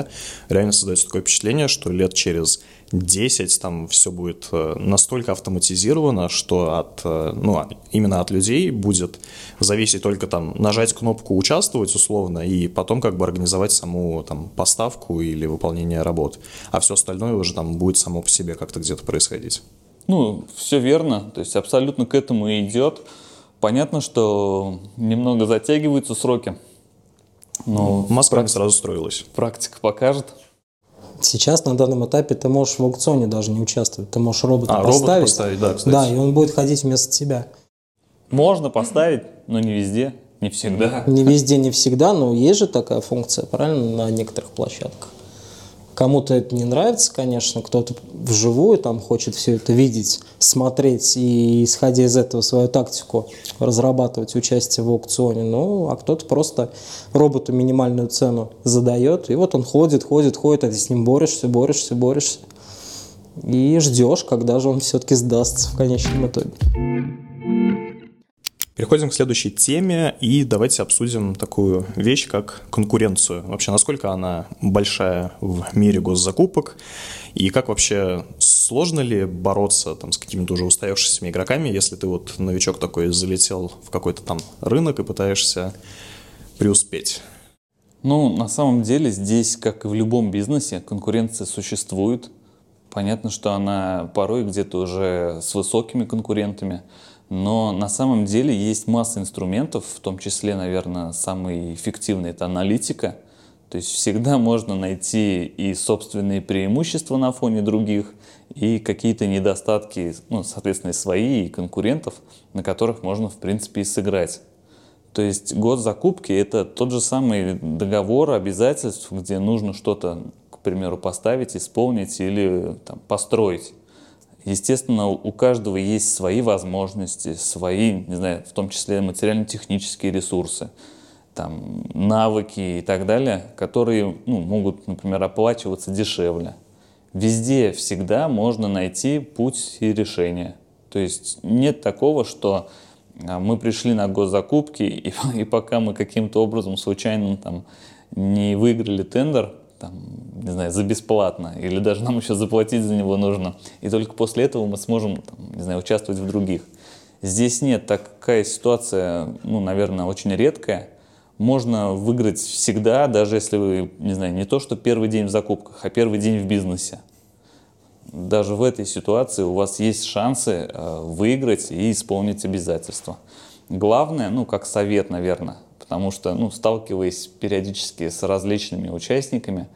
S1: реально создается такое впечатление, что лет через 10 там все будет э, настолько автоматизировано, что от, э, ну, именно от людей будет зависеть только там нажать кнопку «участвовать» условно и потом как бы организовать саму там поставку или выполнение работ. А все остальное уже там будет само по себе как-то где-то происходить.
S2: Ну, все верно, то есть абсолютно к этому и идет. Понятно, что немного затягиваются сроки.
S1: Но Москва практи... сразу строилась.
S2: Практика покажет.
S3: Сейчас на данном этапе ты можешь в аукционе даже не участвовать. Ты можешь робота а, поставить. Робот
S1: поставить, да, кстати.
S3: Да, и он будет ходить вместо тебя.
S2: Можно поставить, но не везде, не всегда.
S3: Не везде, не всегда, но есть же такая функция, правильно, на некоторых площадках. Кому-то это не нравится, конечно, кто-то вживую там хочет все это видеть, смотреть и, исходя из этого, свою тактику разрабатывать участие в аукционе. Ну, а кто-то просто роботу минимальную цену задает, и вот он ходит, ходит, ходит, а ты с ним борешься, борешься, борешься. И ждешь, когда же он все-таки сдастся в конечном итоге.
S1: Переходим к следующей теме и давайте обсудим такую вещь, как конкуренцию. Вообще, насколько она большая в мире госзакупок и как вообще сложно ли бороться там, с какими-то уже устоявшимися игроками, если ты вот новичок такой залетел в какой-то там рынок и пытаешься преуспеть?
S2: Ну, на самом деле здесь, как и в любом бизнесе, конкуренция существует. Понятно, что она порой где-то уже с высокими конкурентами, но на самом деле есть масса инструментов, в том числе, наверное, самый эффективный – это аналитика. То есть всегда можно найти и собственные преимущества на фоне других, и какие-то недостатки, ну, соответственно, свои и конкурентов, на которых можно, в принципе, и сыграть. То есть год закупки – это тот же самый договор обязательств, где нужно что-то, к примеру, поставить, исполнить или там, построить. Естественно, у каждого есть свои возможности, свои, не знаю, в том числе материально-технические ресурсы, там, навыки и так далее, которые ну, могут, например, оплачиваться дешевле. Везде всегда можно найти путь и решение. То есть нет такого, что а, мы пришли на госзакупки, и, и пока мы каким-то образом случайно там, не выиграли тендер, там, не знаю, за бесплатно, или даже нам еще заплатить за него нужно. И только после этого мы сможем, там, не знаю, участвовать в других. Здесь нет, такая ситуация, ну, наверное, очень редкая. Можно выиграть всегда, даже если вы, не знаю, не то, что первый день в закупках, а первый день в бизнесе. Даже в этой ситуации у вас есть шансы э, выиграть и исполнить обязательства. Главное, ну, как совет, наверное, потому что, ну, сталкиваясь периодически с различными участниками,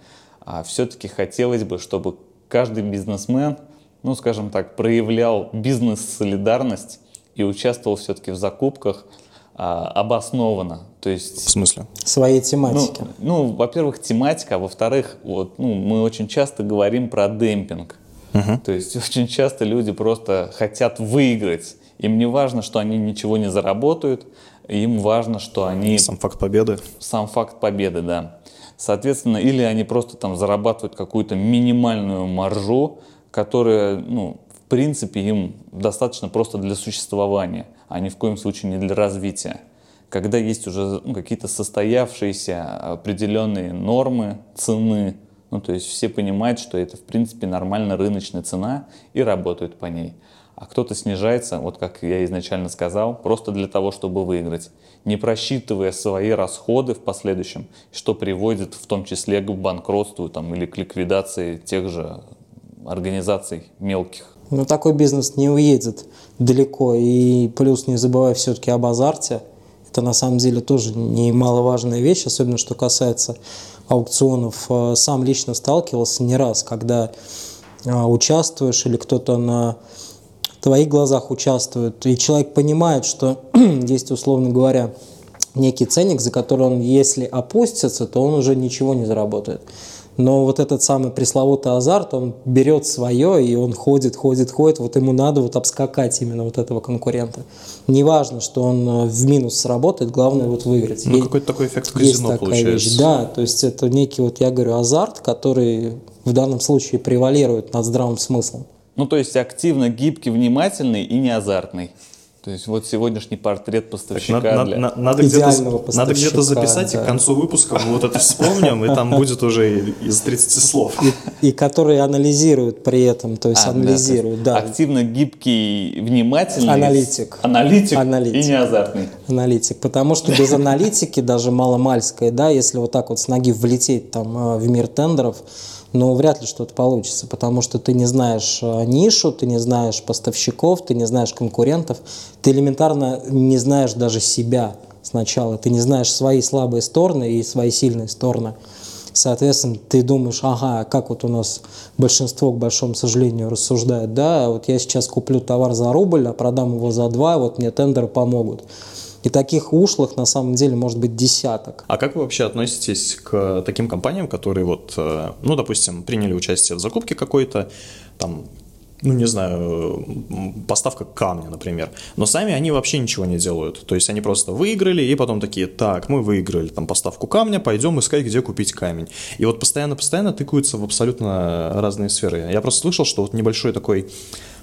S2: а все-таки хотелось бы, чтобы каждый бизнесмен, ну, скажем так, проявлял бизнес-солидарность и участвовал все-таки в закупках а, обоснованно. То есть,
S1: в смысле?
S3: Своей тематики.
S2: Ну, ну во-первых, тематика, а во-вторых, вот, ну, мы очень часто говорим про демпинг. Угу. То есть очень часто люди просто хотят выиграть. Им не важно, что они ничего не заработают, им важно, что они...
S1: Сам факт победы.
S2: Сам факт победы, да. Соответственно, или они просто там зарабатывают какую-то минимальную маржу, которая, ну, в принципе, им достаточно просто для существования, а ни в коем случае не для развития. Когда есть уже ну, какие-то состоявшиеся определенные нормы цены, ну, то есть все понимают, что это, в принципе, нормальная рыночная цена и работают по ней. А кто-то снижается, вот как я изначально сказал, просто для того, чтобы выиграть, не просчитывая свои расходы в последующем, что приводит в том числе к банкротству там, или к ликвидации тех же организаций мелких.
S3: Ну, такой бизнес не уедет далеко. И плюс не забывай все-таки об азарте. Это на самом деле тоже немаловажная вещь, особенно что касается аукционов. Э, сам лично сталкивался не раз, когда э, участвуешь или кто-то на твоих глазах участвует, и человек понимает, что есть, условно говоря, некий ценник, за который он, если опустится, то он уже ничего не заработает. Но вот этот самый пресловутый азарт, он берет свое, и он ходит, ходит, ходит, вот ему надо вот обскакать именно вот этого конкурента. Неважно, что он э, в минус сработает, главное вот выиграть.
S1: Ну, какой-то такой эффект казино получается. Вещь.
S3: Да, то есть это некий, вот я говорю, азарт, который в данном случае превалирует над здравым смыслом.
S2: Ну, то есть активно гибкий, внимательный и не азартный. То есть вот сегодняшний портрет поставщика
S1: так,
S2: для...
S1: надо, надо где-то, надо где-то записать, да. и к концу выпуска мы вот это вспомним, и там будет уже из 30 слов.
S3: И, и которые анализируют при этом, то есть а, анализируют, да.
S2: Активно гибкий, внимательный.
S3: Аналитик.
S2: Аналитик, аналитик и не азартный.
S3: Аналитик, потому что без аналитики, даже маломальской, да, если вот так вот с ноги влететь там э, в мир тендеров, но вряд ли что-то получится, потому что ты не знаешь э, нишу, ты не знаешь поставщиков, ты не знаешь конкурентов, ты элементарно не знаешь даже себя сначала, ты не знаешь свои слабые стороны и свои сильные стороны. Соответственно, ты думаешь, ага, как вот у нас большинство, к большому сожалению, рассуждает, да, вот я сейчас куплю товар за рубль, а продам его за два, вот мне тендеры помогут. И таких ушлых на самом деле может быть десяток.
S1: А как вы вообще относитесь к таким компаниям, которые вот, э, ну, допустим, приняли участие в закупке какой-то, там, ну, не знаю, поставка камня, например. Но сами они вообще ничего не делают. То есть они просто выиграли, и потом такие, так, мы выиграли там поставку камня, пойдем искать, где купить камень. И вот постоянно-постоянно тыкаются в абсолютно разные сферы. Я просто слышал, что вот небольшой такой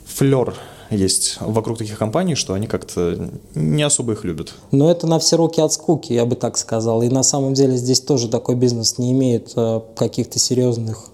S1: флер есть вокруг таких компаний, что они как-то не особо их любят.
S3: Но это на все руки от скуки, я бы так сказал. И на самом деле здесь тоже такой бизнес не имеет э, каких-то серьезных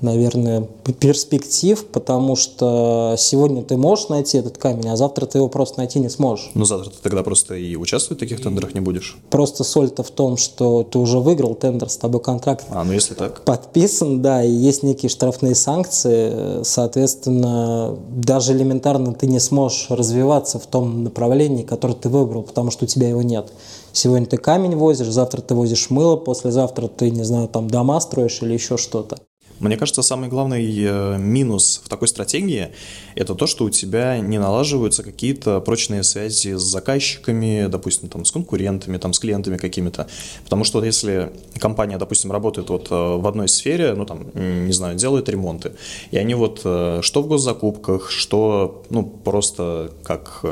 S3: наверное, перспектив, потому что сегодня ты можешь найти этот камень, а завтра ты его просто найти не сможешь.
S1: Ну, завтра ты тогда просто и участвовать в таких тендерах не будешь.
S3: Просто соль-то в том, что ты уже выиграл тендер, с тобой контракт
S1: а, ну если так.
S3: подписан, да, и есть некие штрафные санкции, соответственно, даже элементарно ты не сможешь развиваться в том направлении, которое ты выбрал, потому что у тебя его нет. Сегодня ты камень возишь, завтра ты возишь мыло, послезавтра ты, не знаю, там дома строишь или еще что-то.
S1: Мне кажется, самый главный э, минус в такой стратегии – это то, что у тебя не налаживаются какие-то прочные связи с заказчиками, допустим, там, с конкурентами, там, с клиентами какими-то. Потому что если компания, допустим, работает вот э, в одной сфере, ну, там, не знаю, делает ремонты, и они вот э, что в госзакупках, что, ну, просто как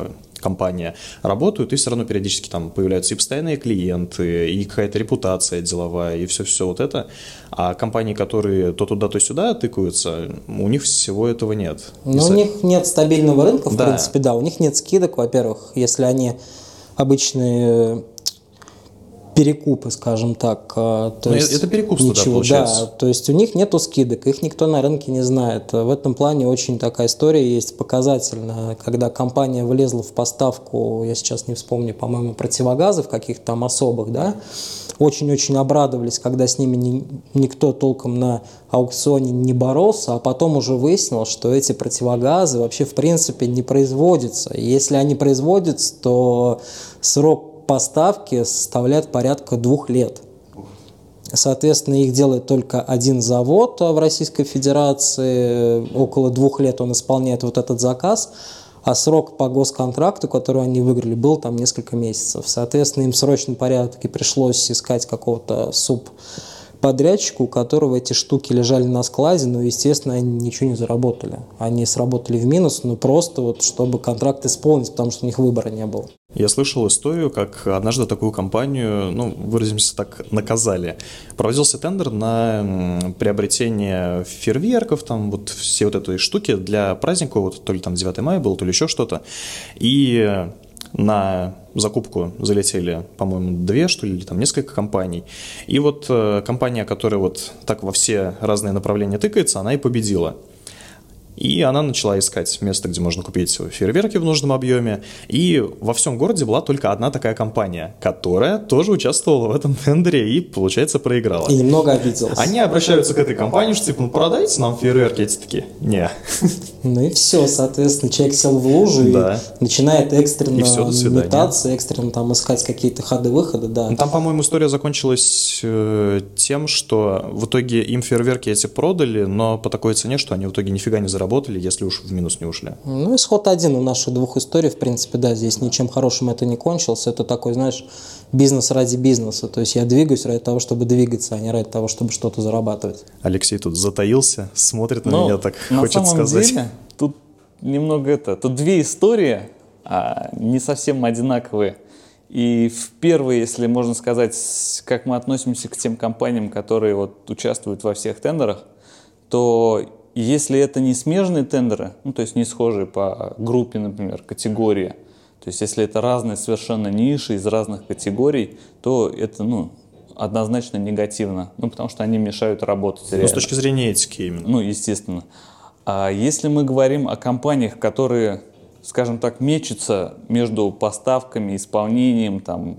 S1: компания работают, и все равно периодически там появляются и постоянные клиенты, и какая-то репутация деловая, и все-все вот это. А компании, которые то туда, то сюда тыкаются, у них всего этого нет.
S3: Но у них нет стабильного рынка, в да. принципе, да. У них нет скидок, во-первых, если они обычные перекупы, скажем так. А, то
S1: Но есть это перекупство, ничего, да, получается?
S3: Да, то есть у них нету скидок, их никто на рынке не знает. В этом плане очень такая история есть показательная, когда компания влезла в поставку, я сейчас не вспомню, по-моему, противогазов каких-то там особых, да, очень-очень обрадовались, когда с ними ни, никто толком на аукционе не боролся, а потом уже выяснилось, что эти противогазы вообще в принципе не производятся. Если они производятся, то срок поставки составляет порядка двух лет. Соответственно, их делает только один завод в Российской Федерации. Около двух лет он исполняет вот этот заказ. А срок по госконтракту, который они выиграли, был там несколько месяцев. Соответственно, им в срочном порядке пришлось искать какого-то суп подрядчику, у которого эти штуки лежали на складе, но, естественно, они ничего не заработали. Они сработали в минус, но просто вот, чтобы контракт исполнить, потому что у них выбора не было.
S1: Я слышал историю, как однажды такую компанию, ну, выразимся так, наказали. Проводился тендер на приобретение фейерверков, там вот все вот этой штуки для праздника, вот то ли там 9 мая был, то ли еще что-то. И на закупку залетели, по-моему, две, что ли, или там несколько компаний. И вот э, компания, которая вот так во все разные направления тыкается, она и победила. И она начала искать место, где можно купить фейерверки в нужном объеме. И во всем городе была только одна такая компания, которая тоже участвовала в этом тендере и, получается, проиграла.
S3: И немного обиделась.
S1: Они обращаются к этой компании, что типа, ну продайте нам фейерверки, эти такие, не.
S3: Ну и все, соответственно, человек сел в лужу
S1: Да.
S3: и начинает экстренно
S1: И
S3: метаться, экстренно там искать какие-то ходы-выходы, да.
S1: Ну, Там, по-моему, история закончилась э, тем, что в итоге им фейерверки эти продали, но по такой цене, что они в итоге нифига не заработали, если уж в минус не ушли.
S3: Ну, исход один у наших двух историй, в принципе, да, здесь ничем хорошим это не кончилось. Это такой, знаешь, бизнес ради бизнеса. То есть я двигаюсь ради того, чтобы двигаться, а не ради того, чтобы что-то зарабатывать.
S1: Алексей тут затаился, смотрит на
S2: Ну,
S1: меня так,
S2: на
S1: хочет
S2: самом
S1: сказать.
S2: деле, тут немного это, тут две истории, а, не совсем одинаковые. И в первой, если можно сказать, как мы относимся к тем компаниям, которые вот участвуют во всех тендерах, то если это не смежные тендеры, ну то есть не схожие по группе, например, категории, то есть если это разные совершенно ниши из разных категорий, то это, ну, однозначно негативно, ну потому что они мешают работать
S1: Ну,
S2: реально.
S1: с точки зрения этики именно.
S2: Ну, естественно. А если мы говорим о компаниях, которые, скажем так, мечутся между поставками, исполнением, там,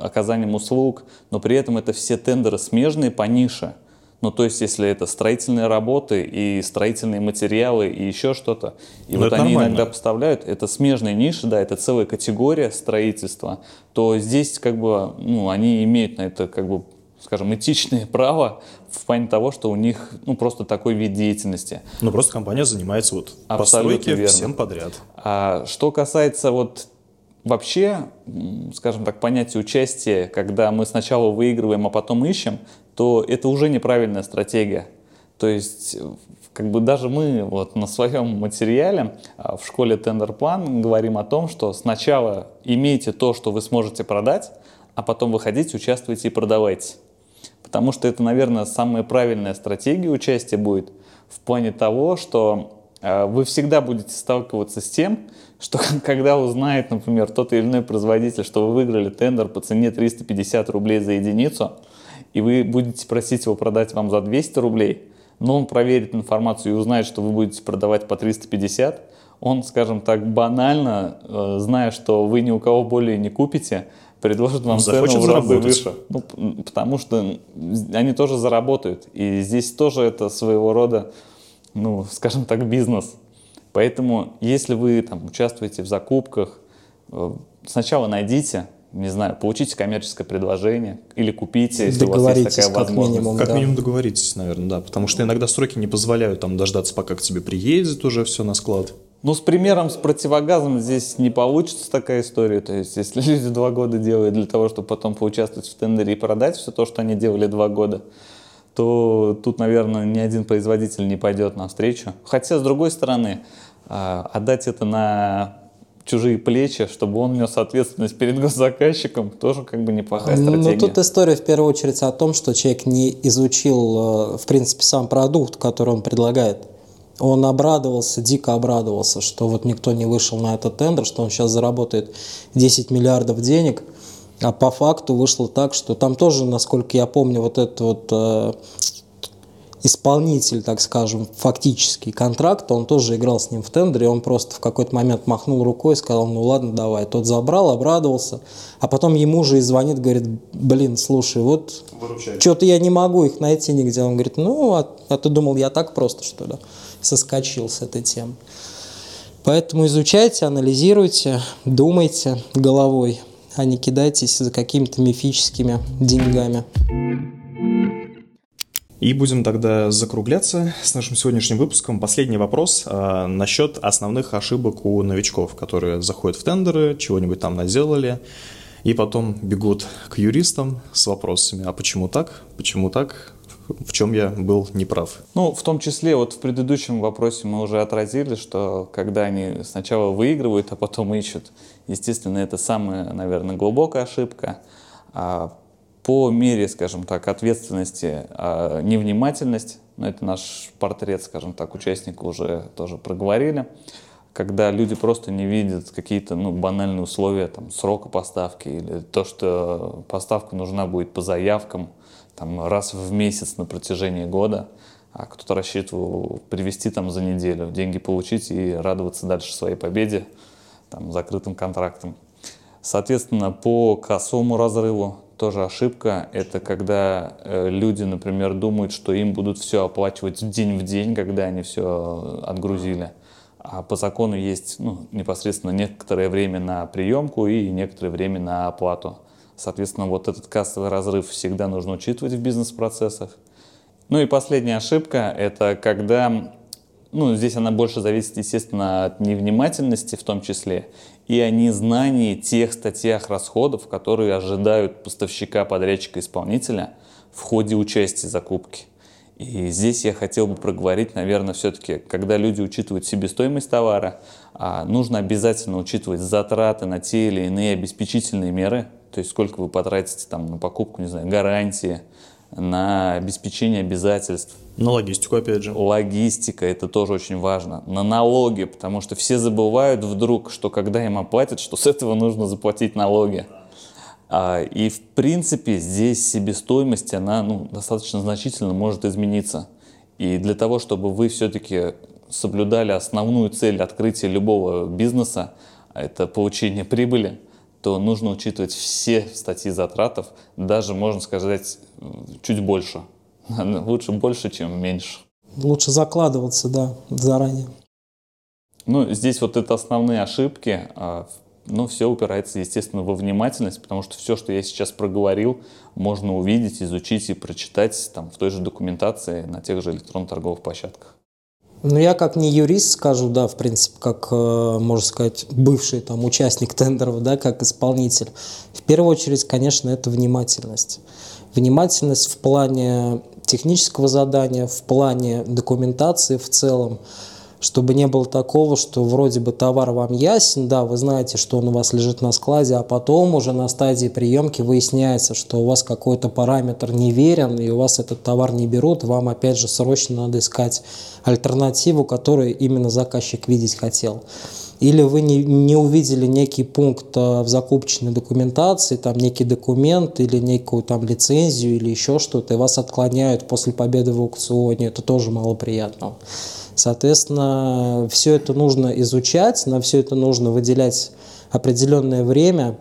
S2: оказанием услуг, но при этом это все тендеры смежные по нише. Ну, то есть, если это строительные работы и строительные материалы и еще что-то, и
S1: Ну,
S2: вот они
S1: нормально.
S2: иногда поставляют, это смежные ниши, да, это целая категория строительства, то здесь как бы, ну, они имеют на это как бы скажем, этичное право в плане того, что у них ну, просто такой вид деятельности.
S1: Ну, просто компания занимается вот постройки
S2: верно.
S1: всем подряд.
S2: А что касается вот вообще, скажем так, понятия участия, когда мы сначала выигрываем, а потом ищем, то это уже неправильная стратегия. То есть, э, как бы даже мы вот на своем материале а, в школе Plan говорим о том, что сначала имейте то, что вы сможете продать, а потом выходите, участвуйте и продавайте. Потому что это, наверное, самая правильная стратегия участия будет в плане того, что э, вы всегда будете сталкиваться с тем, что когда узнает, например, тот или иной производитель, что вы выиграли тендер по цене 350 рублей за единицу, и вы будете просить его продать вам за 200 рублей, но он проверит информацию и узнает, что вы будете продавать по 350, он, скажем так, банально, э, зная, что вы ни у кого более не купите, предложит вам
S1: Захочет
S2: цену в разы выше. Ну, потому что они тоже заработают. И здесь тоже это своего рода, ну, скажем так, бизнес. Поэтому, если вы там участвуете в закупках, э, сначала найдите, не знаю, получите коммерческое предложение или купите, если у вас есть
S3: Договоритесь,
S2: такая
S3: как
S2: возможность.
S3: минимум.
S1: Как
S3: да.
S1: минимум договоритесь, наверное, да. Потому что иногда сроки не позволяют там дождаться, пока к тебе приедет уже все на склад.
S2: Ну, с примером, с противогазом здесь не получится такая история. То есть, если люди два года делают для того, чтобы потом поучаствовать в тендере и продать все то, что они делали два года, то тут, наверное, ни один производитель не пойдет навстречу. Хотя, с другой стороны, а, отдать это на чужие плечи, чтобы он нес ответственность перед госзаказчиком, тоже как бы неплохая
S3: Ну,
S2: стратегия.
S3: тут история в первую очередь о том, что человек не изучил, э, в принципе, сам продукт, который он предлагает. Он обрадовался, дико обрадовался, что вот никто не вышел на этот тендер, что он сейчас заработает 10 миллиардов денег, а по факту вышло так, что там тоже, насколько я помню, вот этот вот э, исполнитель, так скажем, фактический контракт, он тоже играл с ним в тендере, он просто в какой-то момент махнул рукой и сказал, ну ладно, давай. Тот забрал, обрадовался, а потом ему же и звонит, говорит, блин, слушай, вот что-то я не могу их найти нигде. Он говорит, ну, а, а ты думал, я так просто, что ли? Соскочил с этой темы. Поэтому изучайте, анализируйте, думайте головой, а не кидайтесь за какими-то мифическими деньгами.
S1: И будем тогда закругляться с нашим сегодняшним выпуском. Последний вопрос а, насчет основных ошибок у новичков, которые заходят в тендеры, чего-нибудь там наделали, и потом бегут к юристам с вопросами, а почему так, почему так, в чем я был неправ.
S2: Ну, в том числе, вот в предыдущем вопросе мы уже отразили, что когда они сначала выигрывают, а потом ищут, естественно, это самая, наверное, глубокая ошибка. А по мере, скажем так, ответственности, а, невнимательность, ну, это наш портрет, скажем так, участника уже тоже проговорили, когда люди просто не видят какие-то ну, банальные условия там, срока поставки или то, что поставка нужна будет по заявкам там, раз в месяц на протяжении года, а кто-то рассчитывал привести там за неделю, деньги получить и радоваться дальше своей победе, там, закрытым контрактом. Соответственно, по косому разрыву тоже ошибка. Это когда э, люди, например, думают, что им будут все оплачивать день в день, когда они все отгрузили. А по закону есть ну, непосредственно некоторое время на приемку и некоторое время на оплату. Соответственно, вот этот кассовый разрыв всегда нужно учитывать в бизнес-процессах. Ну и последняя ошибка – это когда, ну здесь она больше зависит, естественно, от невнимательности в том числе, и о незнании тех статьях расходов, которые ожидают поставщика, подрядчика, исполнителя в ходе участия закупки. И здесь я хотел бы проговорить, наверное, все-таки, когда люди учитывают себестоимость товара, а, нужно обязательно учитывать затраты на те или иные обеспечительные меры, то есть сколько вы потратите там, на покупку, не знаю, гарантии, на обеспечение обязательств.
S1: На логистику, опять же.
S2: Логистика, это тоже очень важно. На налоги, потому что все забывают вдруг, что когда им оплатят, что с этого нужно заплатить налоги. А, и в принципе здесь себестоимость, она ну, достаточно значительно может измениться. И для того, чтобы вы все-таки соблюдали основную цель открытия любого бизнеса, а это получение прибыли, то нужно учитывать все статьи затратов, даже, можно сказать, чуть больше. Лучше больше, чем меньше.
S3: Лучше закладываться, да, заранее.
S2: Ну, здесь вот это основные ошибки. А, ну, все упирается, естественно, во внимательность, потому что все, что я сейчас проговорил, можно увидеть, изучить и прочитать там, в той же документации на тех же электронно-торговых площадках.
S3: Ну, я как не юрист скажу, да, в принципе, как, э, можно сказать, бывший там участник тендеров, да, как исполнитель. В первую очередь, конечно, это внимательность. Внимательность в плане технического задания, в плане документации в целом чтобы не было такого, что вроде бы товар вам ясен, да, вы знаете, что он у вас лежит на складе, а потом уже на стадии приемки выясняется, что у вас какой-то параметр неверен, и у вас этот товар не берут, вам опять же срочно надо искать альтернативу, которую именно заказчик видеть хотел. Или вы не, не увидели некий пункт э, в закупочной документации, там некий документ или некую там лицензию или еще что-то, и вас отклоняют после победы в аукционе, это тоже малоприятно. Соответственно, все это нужно изучать, на все это нужно выделять определенное время,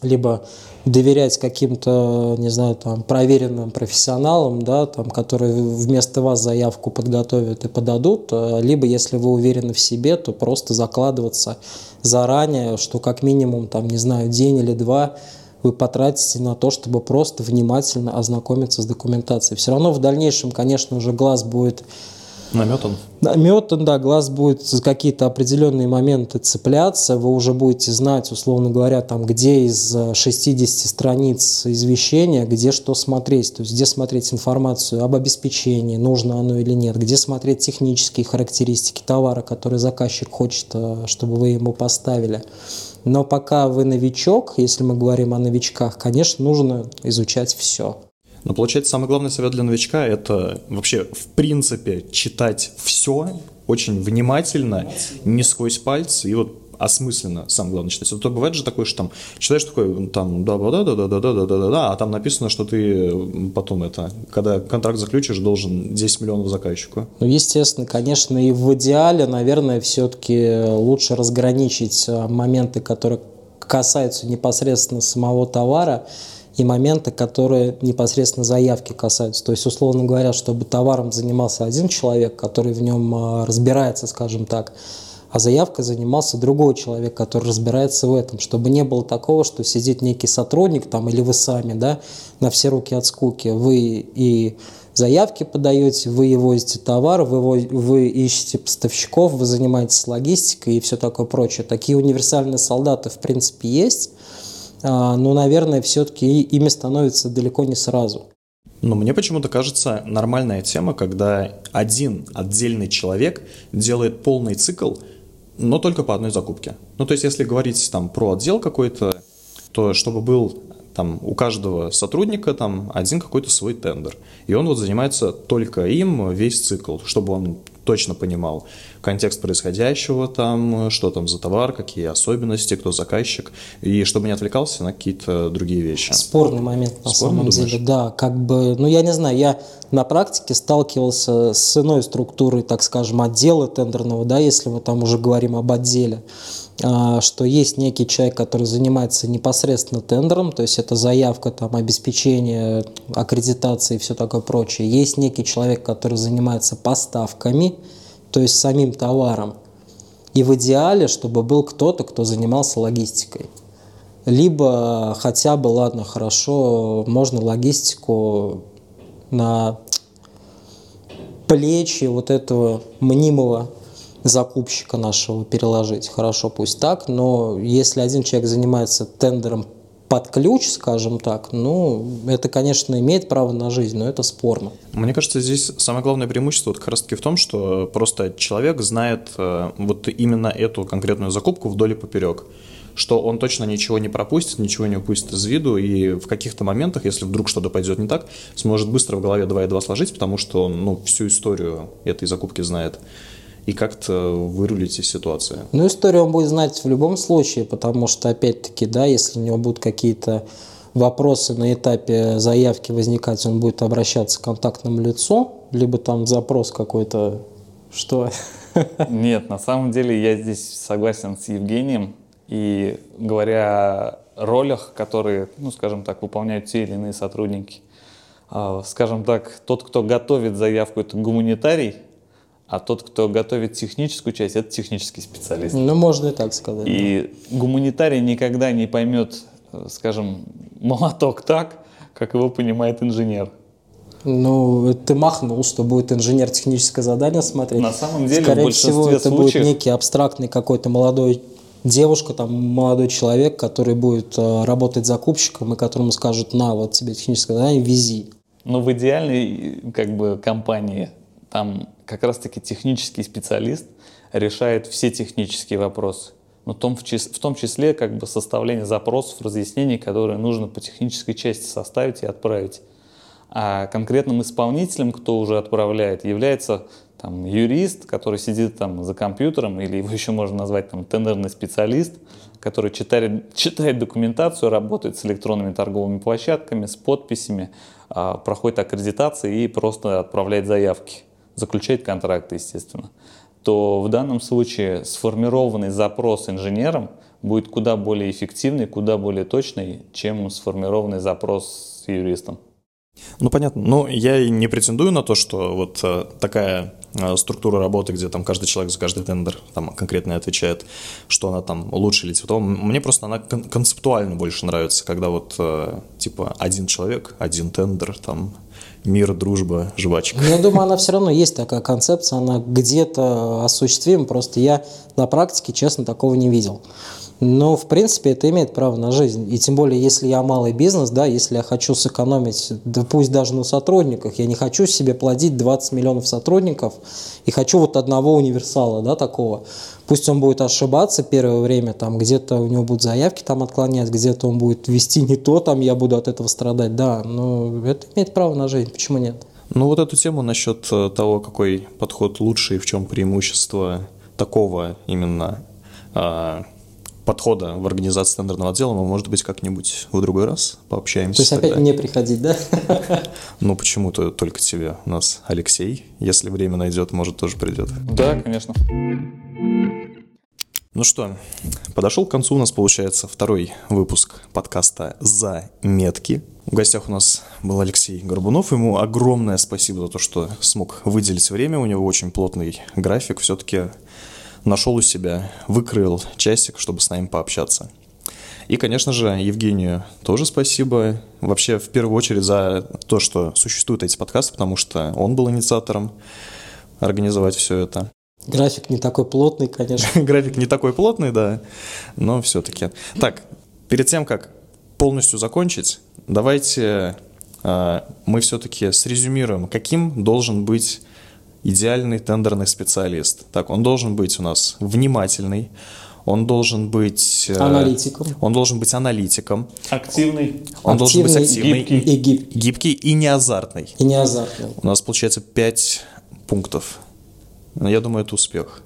S3: либо доверять каким-то, не знаю, там, проверенным профессионалам, да, там, которые вместо вас заявку подготовят и подадут, э, либо, если вы уверены в себе, то просто закладываться заранее, что как минимум, там, не знаю, день или два вы потратите на то, чтобы просто внимательно ознакомиться с документацией. Все равно в дальнейшем, конечно, уже глаз будет
S1: Наметан?
S3: Наметан, да, глаз будет за какие-то определенные моменты цепляться, вы уже будете знать, условно говоря, там, где из 60 страниц извещения, где что смотреть, то есть где смотреть информацию об обеспечении, нужно оно или нет, где смотреть технические характеристики товара, который заказчик хочет, э, чтобы вы ему поставили. Но пока вы новичок, если мы говорим о новичках, конечно, нужно изучать все.
S1: Но получается, самый главный совет для новичка – это вообще, в принципе, читать все очень внимательно, не сквозь пальцы, и вот осмысленно, самое главное, читать. А то бывает же такое, что там читаешь такой, там, да, да, да, да, да, да, да, да, да, да, а там написано, что ты потом это, когда контракт заключишь, должен 10 миллионов заказчику.
S3: Ну, естественно, конечно, и в идеале, наверное, все-таки лучше разграничить моменты, которые касаются непосредственно самого товара, и моменты, которые непосредственно заявки касаются. То есть, условно говоря, чтобы товаром занимался один человек, который в нем а, разбирается, скажем так, а заявкой занимался другой человек, который разбирается в этом, чтобы не было такого, что сидит некий сотрудник там или вы сами, да, на все руки от скуки, вы и заявки подаете, вы и товар, вы, вы ищете поставщиков, вы занимаетесь логистикой и все такое прочее. Такие универсальные солдаты в принципе есть, но, наверное, все-таки ими становится далеко не сразу.
S1: Но мне почему-то кажется нормальная тема, когда один отдельный человек делает полный цикл, но только по одной закупке. Ну, то есть, если говорить там про отдел какой-то, то чтобы был там у каждого сотрудника там один какой-то свой тендер. И он вот занимается только им весь цикл, чтобы он точно понимал контекст происходящего там, что там за товар, какие особенности, кто заказчик, и чтобы не отвлекался на какие-то другие вещи.
S3: Спорный момент на
S1: Спорный,
S3: самом
S1: думаешь?
S3: деле, да, как бы, ну я не знаю, я на практике сталкивался с иной структурой, так скажем, отдела тендерного, да, если мы там уже говорим об отделе, что есть некий человек, который занимается непосредственно тендером, то есть это заявка, там, обеспечение, аккредитации и все такое прочее. Есть некий человек, который занимается поставками, то есть самим товаром. И в идеале, чтобы был кто-то, кто занимался логистикой. Либо хотя бы, ладно, хорошо, можно логистику на плечи вот этого мнимого закупщика нашего переложить. Хорошо, пусть так, но если один человек занимается тендером под ключ, скажем так, ну, это, конечно, имеет право на жизнь, но это спорно.
S1: Мне кажется, здесь самое главное преимущество вот как раз таки в том, что просто человек знает э, вот именно эту конкретную закупку вдоль и поперек что он точно ничего не пропустит, ничего не упустит из виду, и в каких-то моментах, если вдруг что-то пойдет не так, сможет быстро в голове 2 и 2 сложить, потому что он ну, всю историю этой закупки знает, и как-то вырулить из ситуации.
S3: Ну, историю он будет знать в любом случае, потому что, опять-таки, да, если у него будут какие-то вопросы на этапе заявки возникать, он будет обращаться к контактному лицу, либо там запрос какой-то, что...
S2: Нет, на самом деле я здесь согласен с Евгением. И говоря о ролях, которые, ну, скажем так, выполняют те или иные сотрудники, а, скажем так, тот, кто готовит заявку, это гуманитарий, а тот, кто готовит техническую часть, это технический специалист.
S3: Ну, можно и так сказать.
S2: И гуманитарий никогда не поймет, э, скажем, молоток так, как его понимает инженер.
S3: Ну, ты махнул, что будет инженер техническое задание смотреть.
S2: На самом деле, в
S3: Скорее
S2: большинстве
S3: всего, это будет
S2: случаев-
S3: некий абстрактный какой-то молодой девушка, там, молодой человек, который будет э, работать закупщиком и которому скажут, на, вот тебе техническое задание, вези.
S2: Но в идеальной как бы, компании там как раз-таки технический специалист решает все технические вопросы. Но в том, в, чис- в том числе как бы составление запросов, разъяснений, которые нужно по технической части составить и отправить. А конкретным исполнителем, кто уже отправляет, является там, юрист, который сидит там за компьютером, или его еще можно назвать там, тендерный специалист, который читает, читает документацию, работает с электронными торговыми площадками, с подписями, а, проходит аккредитации и просто отправляет заявки, заключает контракты, естественно то в данном случае сформированный запрос инженером будет куда более эффективный, куда более точный, чем сформированный запрос с юристом.
S1: Ну, понятно. Ну, я и не претендую на то, что вот э, такая э, структура работы, где там каждый человек за каждый тендер там конкретно отвечает, что она там лучше или цветом. Мне просто она кон- концептуально больше нравится, когда вот э, типа один человек, один тендер, там мир, дружба, жвачка.
S3: Но я думаю, она все равно есть такая концепция, она где-то осуществима, просто я на практике, честно, такого не видел. Но, в принципе, это имеет право на жизнь. И тем более, если я малый бизнес, да, если я хочу сэкономить, да пусть даже на сотрудниках, я не хочу себе плодить 20 миллионов сотрудников и хочу вот одного универсала, да, такого. Пусть он будет ошибаться первое время, там где-то у него будут заявки там отклонять, где-то он будет вести не то, там я буду от этого страдать, да, но это имеет право на жизнь, почему нет?
S1: Ну, вот эту тему насчет э, того, какой подход лучше и в чем преимущество такого именно а, подхода в организации тендерного отдела, мы, может быть, как-нибудь в другой раз пообщаемся.
S3: То есть опять
S1: тогда.
S3: мне приходить, да?
S1: Ну, почему-то только тебе. У нас Алексей, если время найдет, может, тоже придет.
S2: Да, конечно.
S1: Ну что, подошел к концу у нас, получается, второй выпуск подкаста «Заметки». В гостях у нас был Алексей Горбунов. Ему огромное спасибо за то, что смог выделить время. У него очень плотный график. Все-таки нашел у себя, выкроил часик, чтобы с нами пообщаться. И, конечно же, Евгению тоже спасибо. Вообще, в первую очередь, за то, что существуют эти подкасты, потому что он был инициатором организовать все это.
S3: График не такой плотный, конечно.
S1: График не такой плотный, да, но все-таки. Так, перед тем, как полностью закончить, давайте э, мы все-таки срезюмируем, каким должен быть идеальный тендерный специалист. Так, он должен быть у нас внимательный, он должен быть... э,
S3: Аналитиком.
S1: Он должен быть аналитиком,
S2: Активный.
S1: он должен быть
S3: Активный,
S1: активный,
S2: гибкий.
S3: И гибкий.
S1: гибкий и не азартный.
S3: И не азартный.
S1: У нас получается 5 пунктов. Но я думаю, это успех.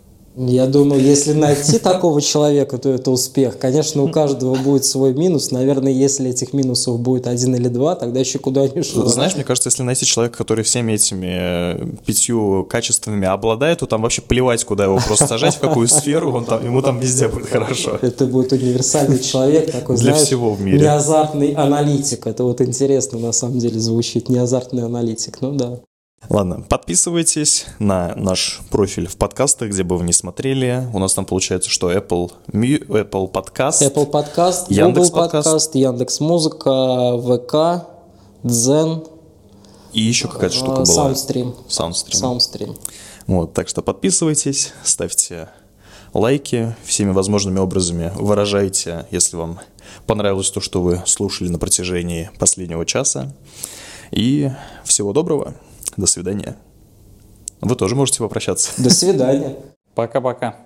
S3: Я думаю, если найти такого человека, то это успех. Конечно, у каждого будет свой минус. Наверное, если этих минусов будет один или два, тогда еще куда ни шло.
S1: Знаешь, мне кажется, если найти человека, который всеми этими э, пятью качествами обладает, то там вообще плевать, куда его просто сажать, в какую сферу, он там, ему там везде будет хорошо.
S3: Это будет универсальный человек, такой,
S1: Для
S3: знаешь,
S1: всего в мире.
S3: неазартный аналитик. Это вот интересно на самом деле звучит. Неазартный аналитик, ну да.
S1: Ладно, подписывайтесь на наш профиль в подкастах, где бы вы ни смотрели. У нас там получается, что Apple, Apple Podcast,
S3: Apple подкаст,
S1: Яндекс
S3: Google
S1: подкаст.
S3: подкаст, Яндекс Музыка, ВК, Дзен,
S1: и еще какая-то штука
S3: э,
S1: была.
S3: Soundstream.
S1: Soundstream.
S3: Soundstream.
S1: Вот, так что подписывайтесь, ставьте лайки, всеми возможными образами выражайте, если вам понравилось то, что вы слушали на протяжении последнего часа. И всего доброго, до свидания. Вы тоже можете попрощаться.
S3: До свидания.
S2: Пока-пока.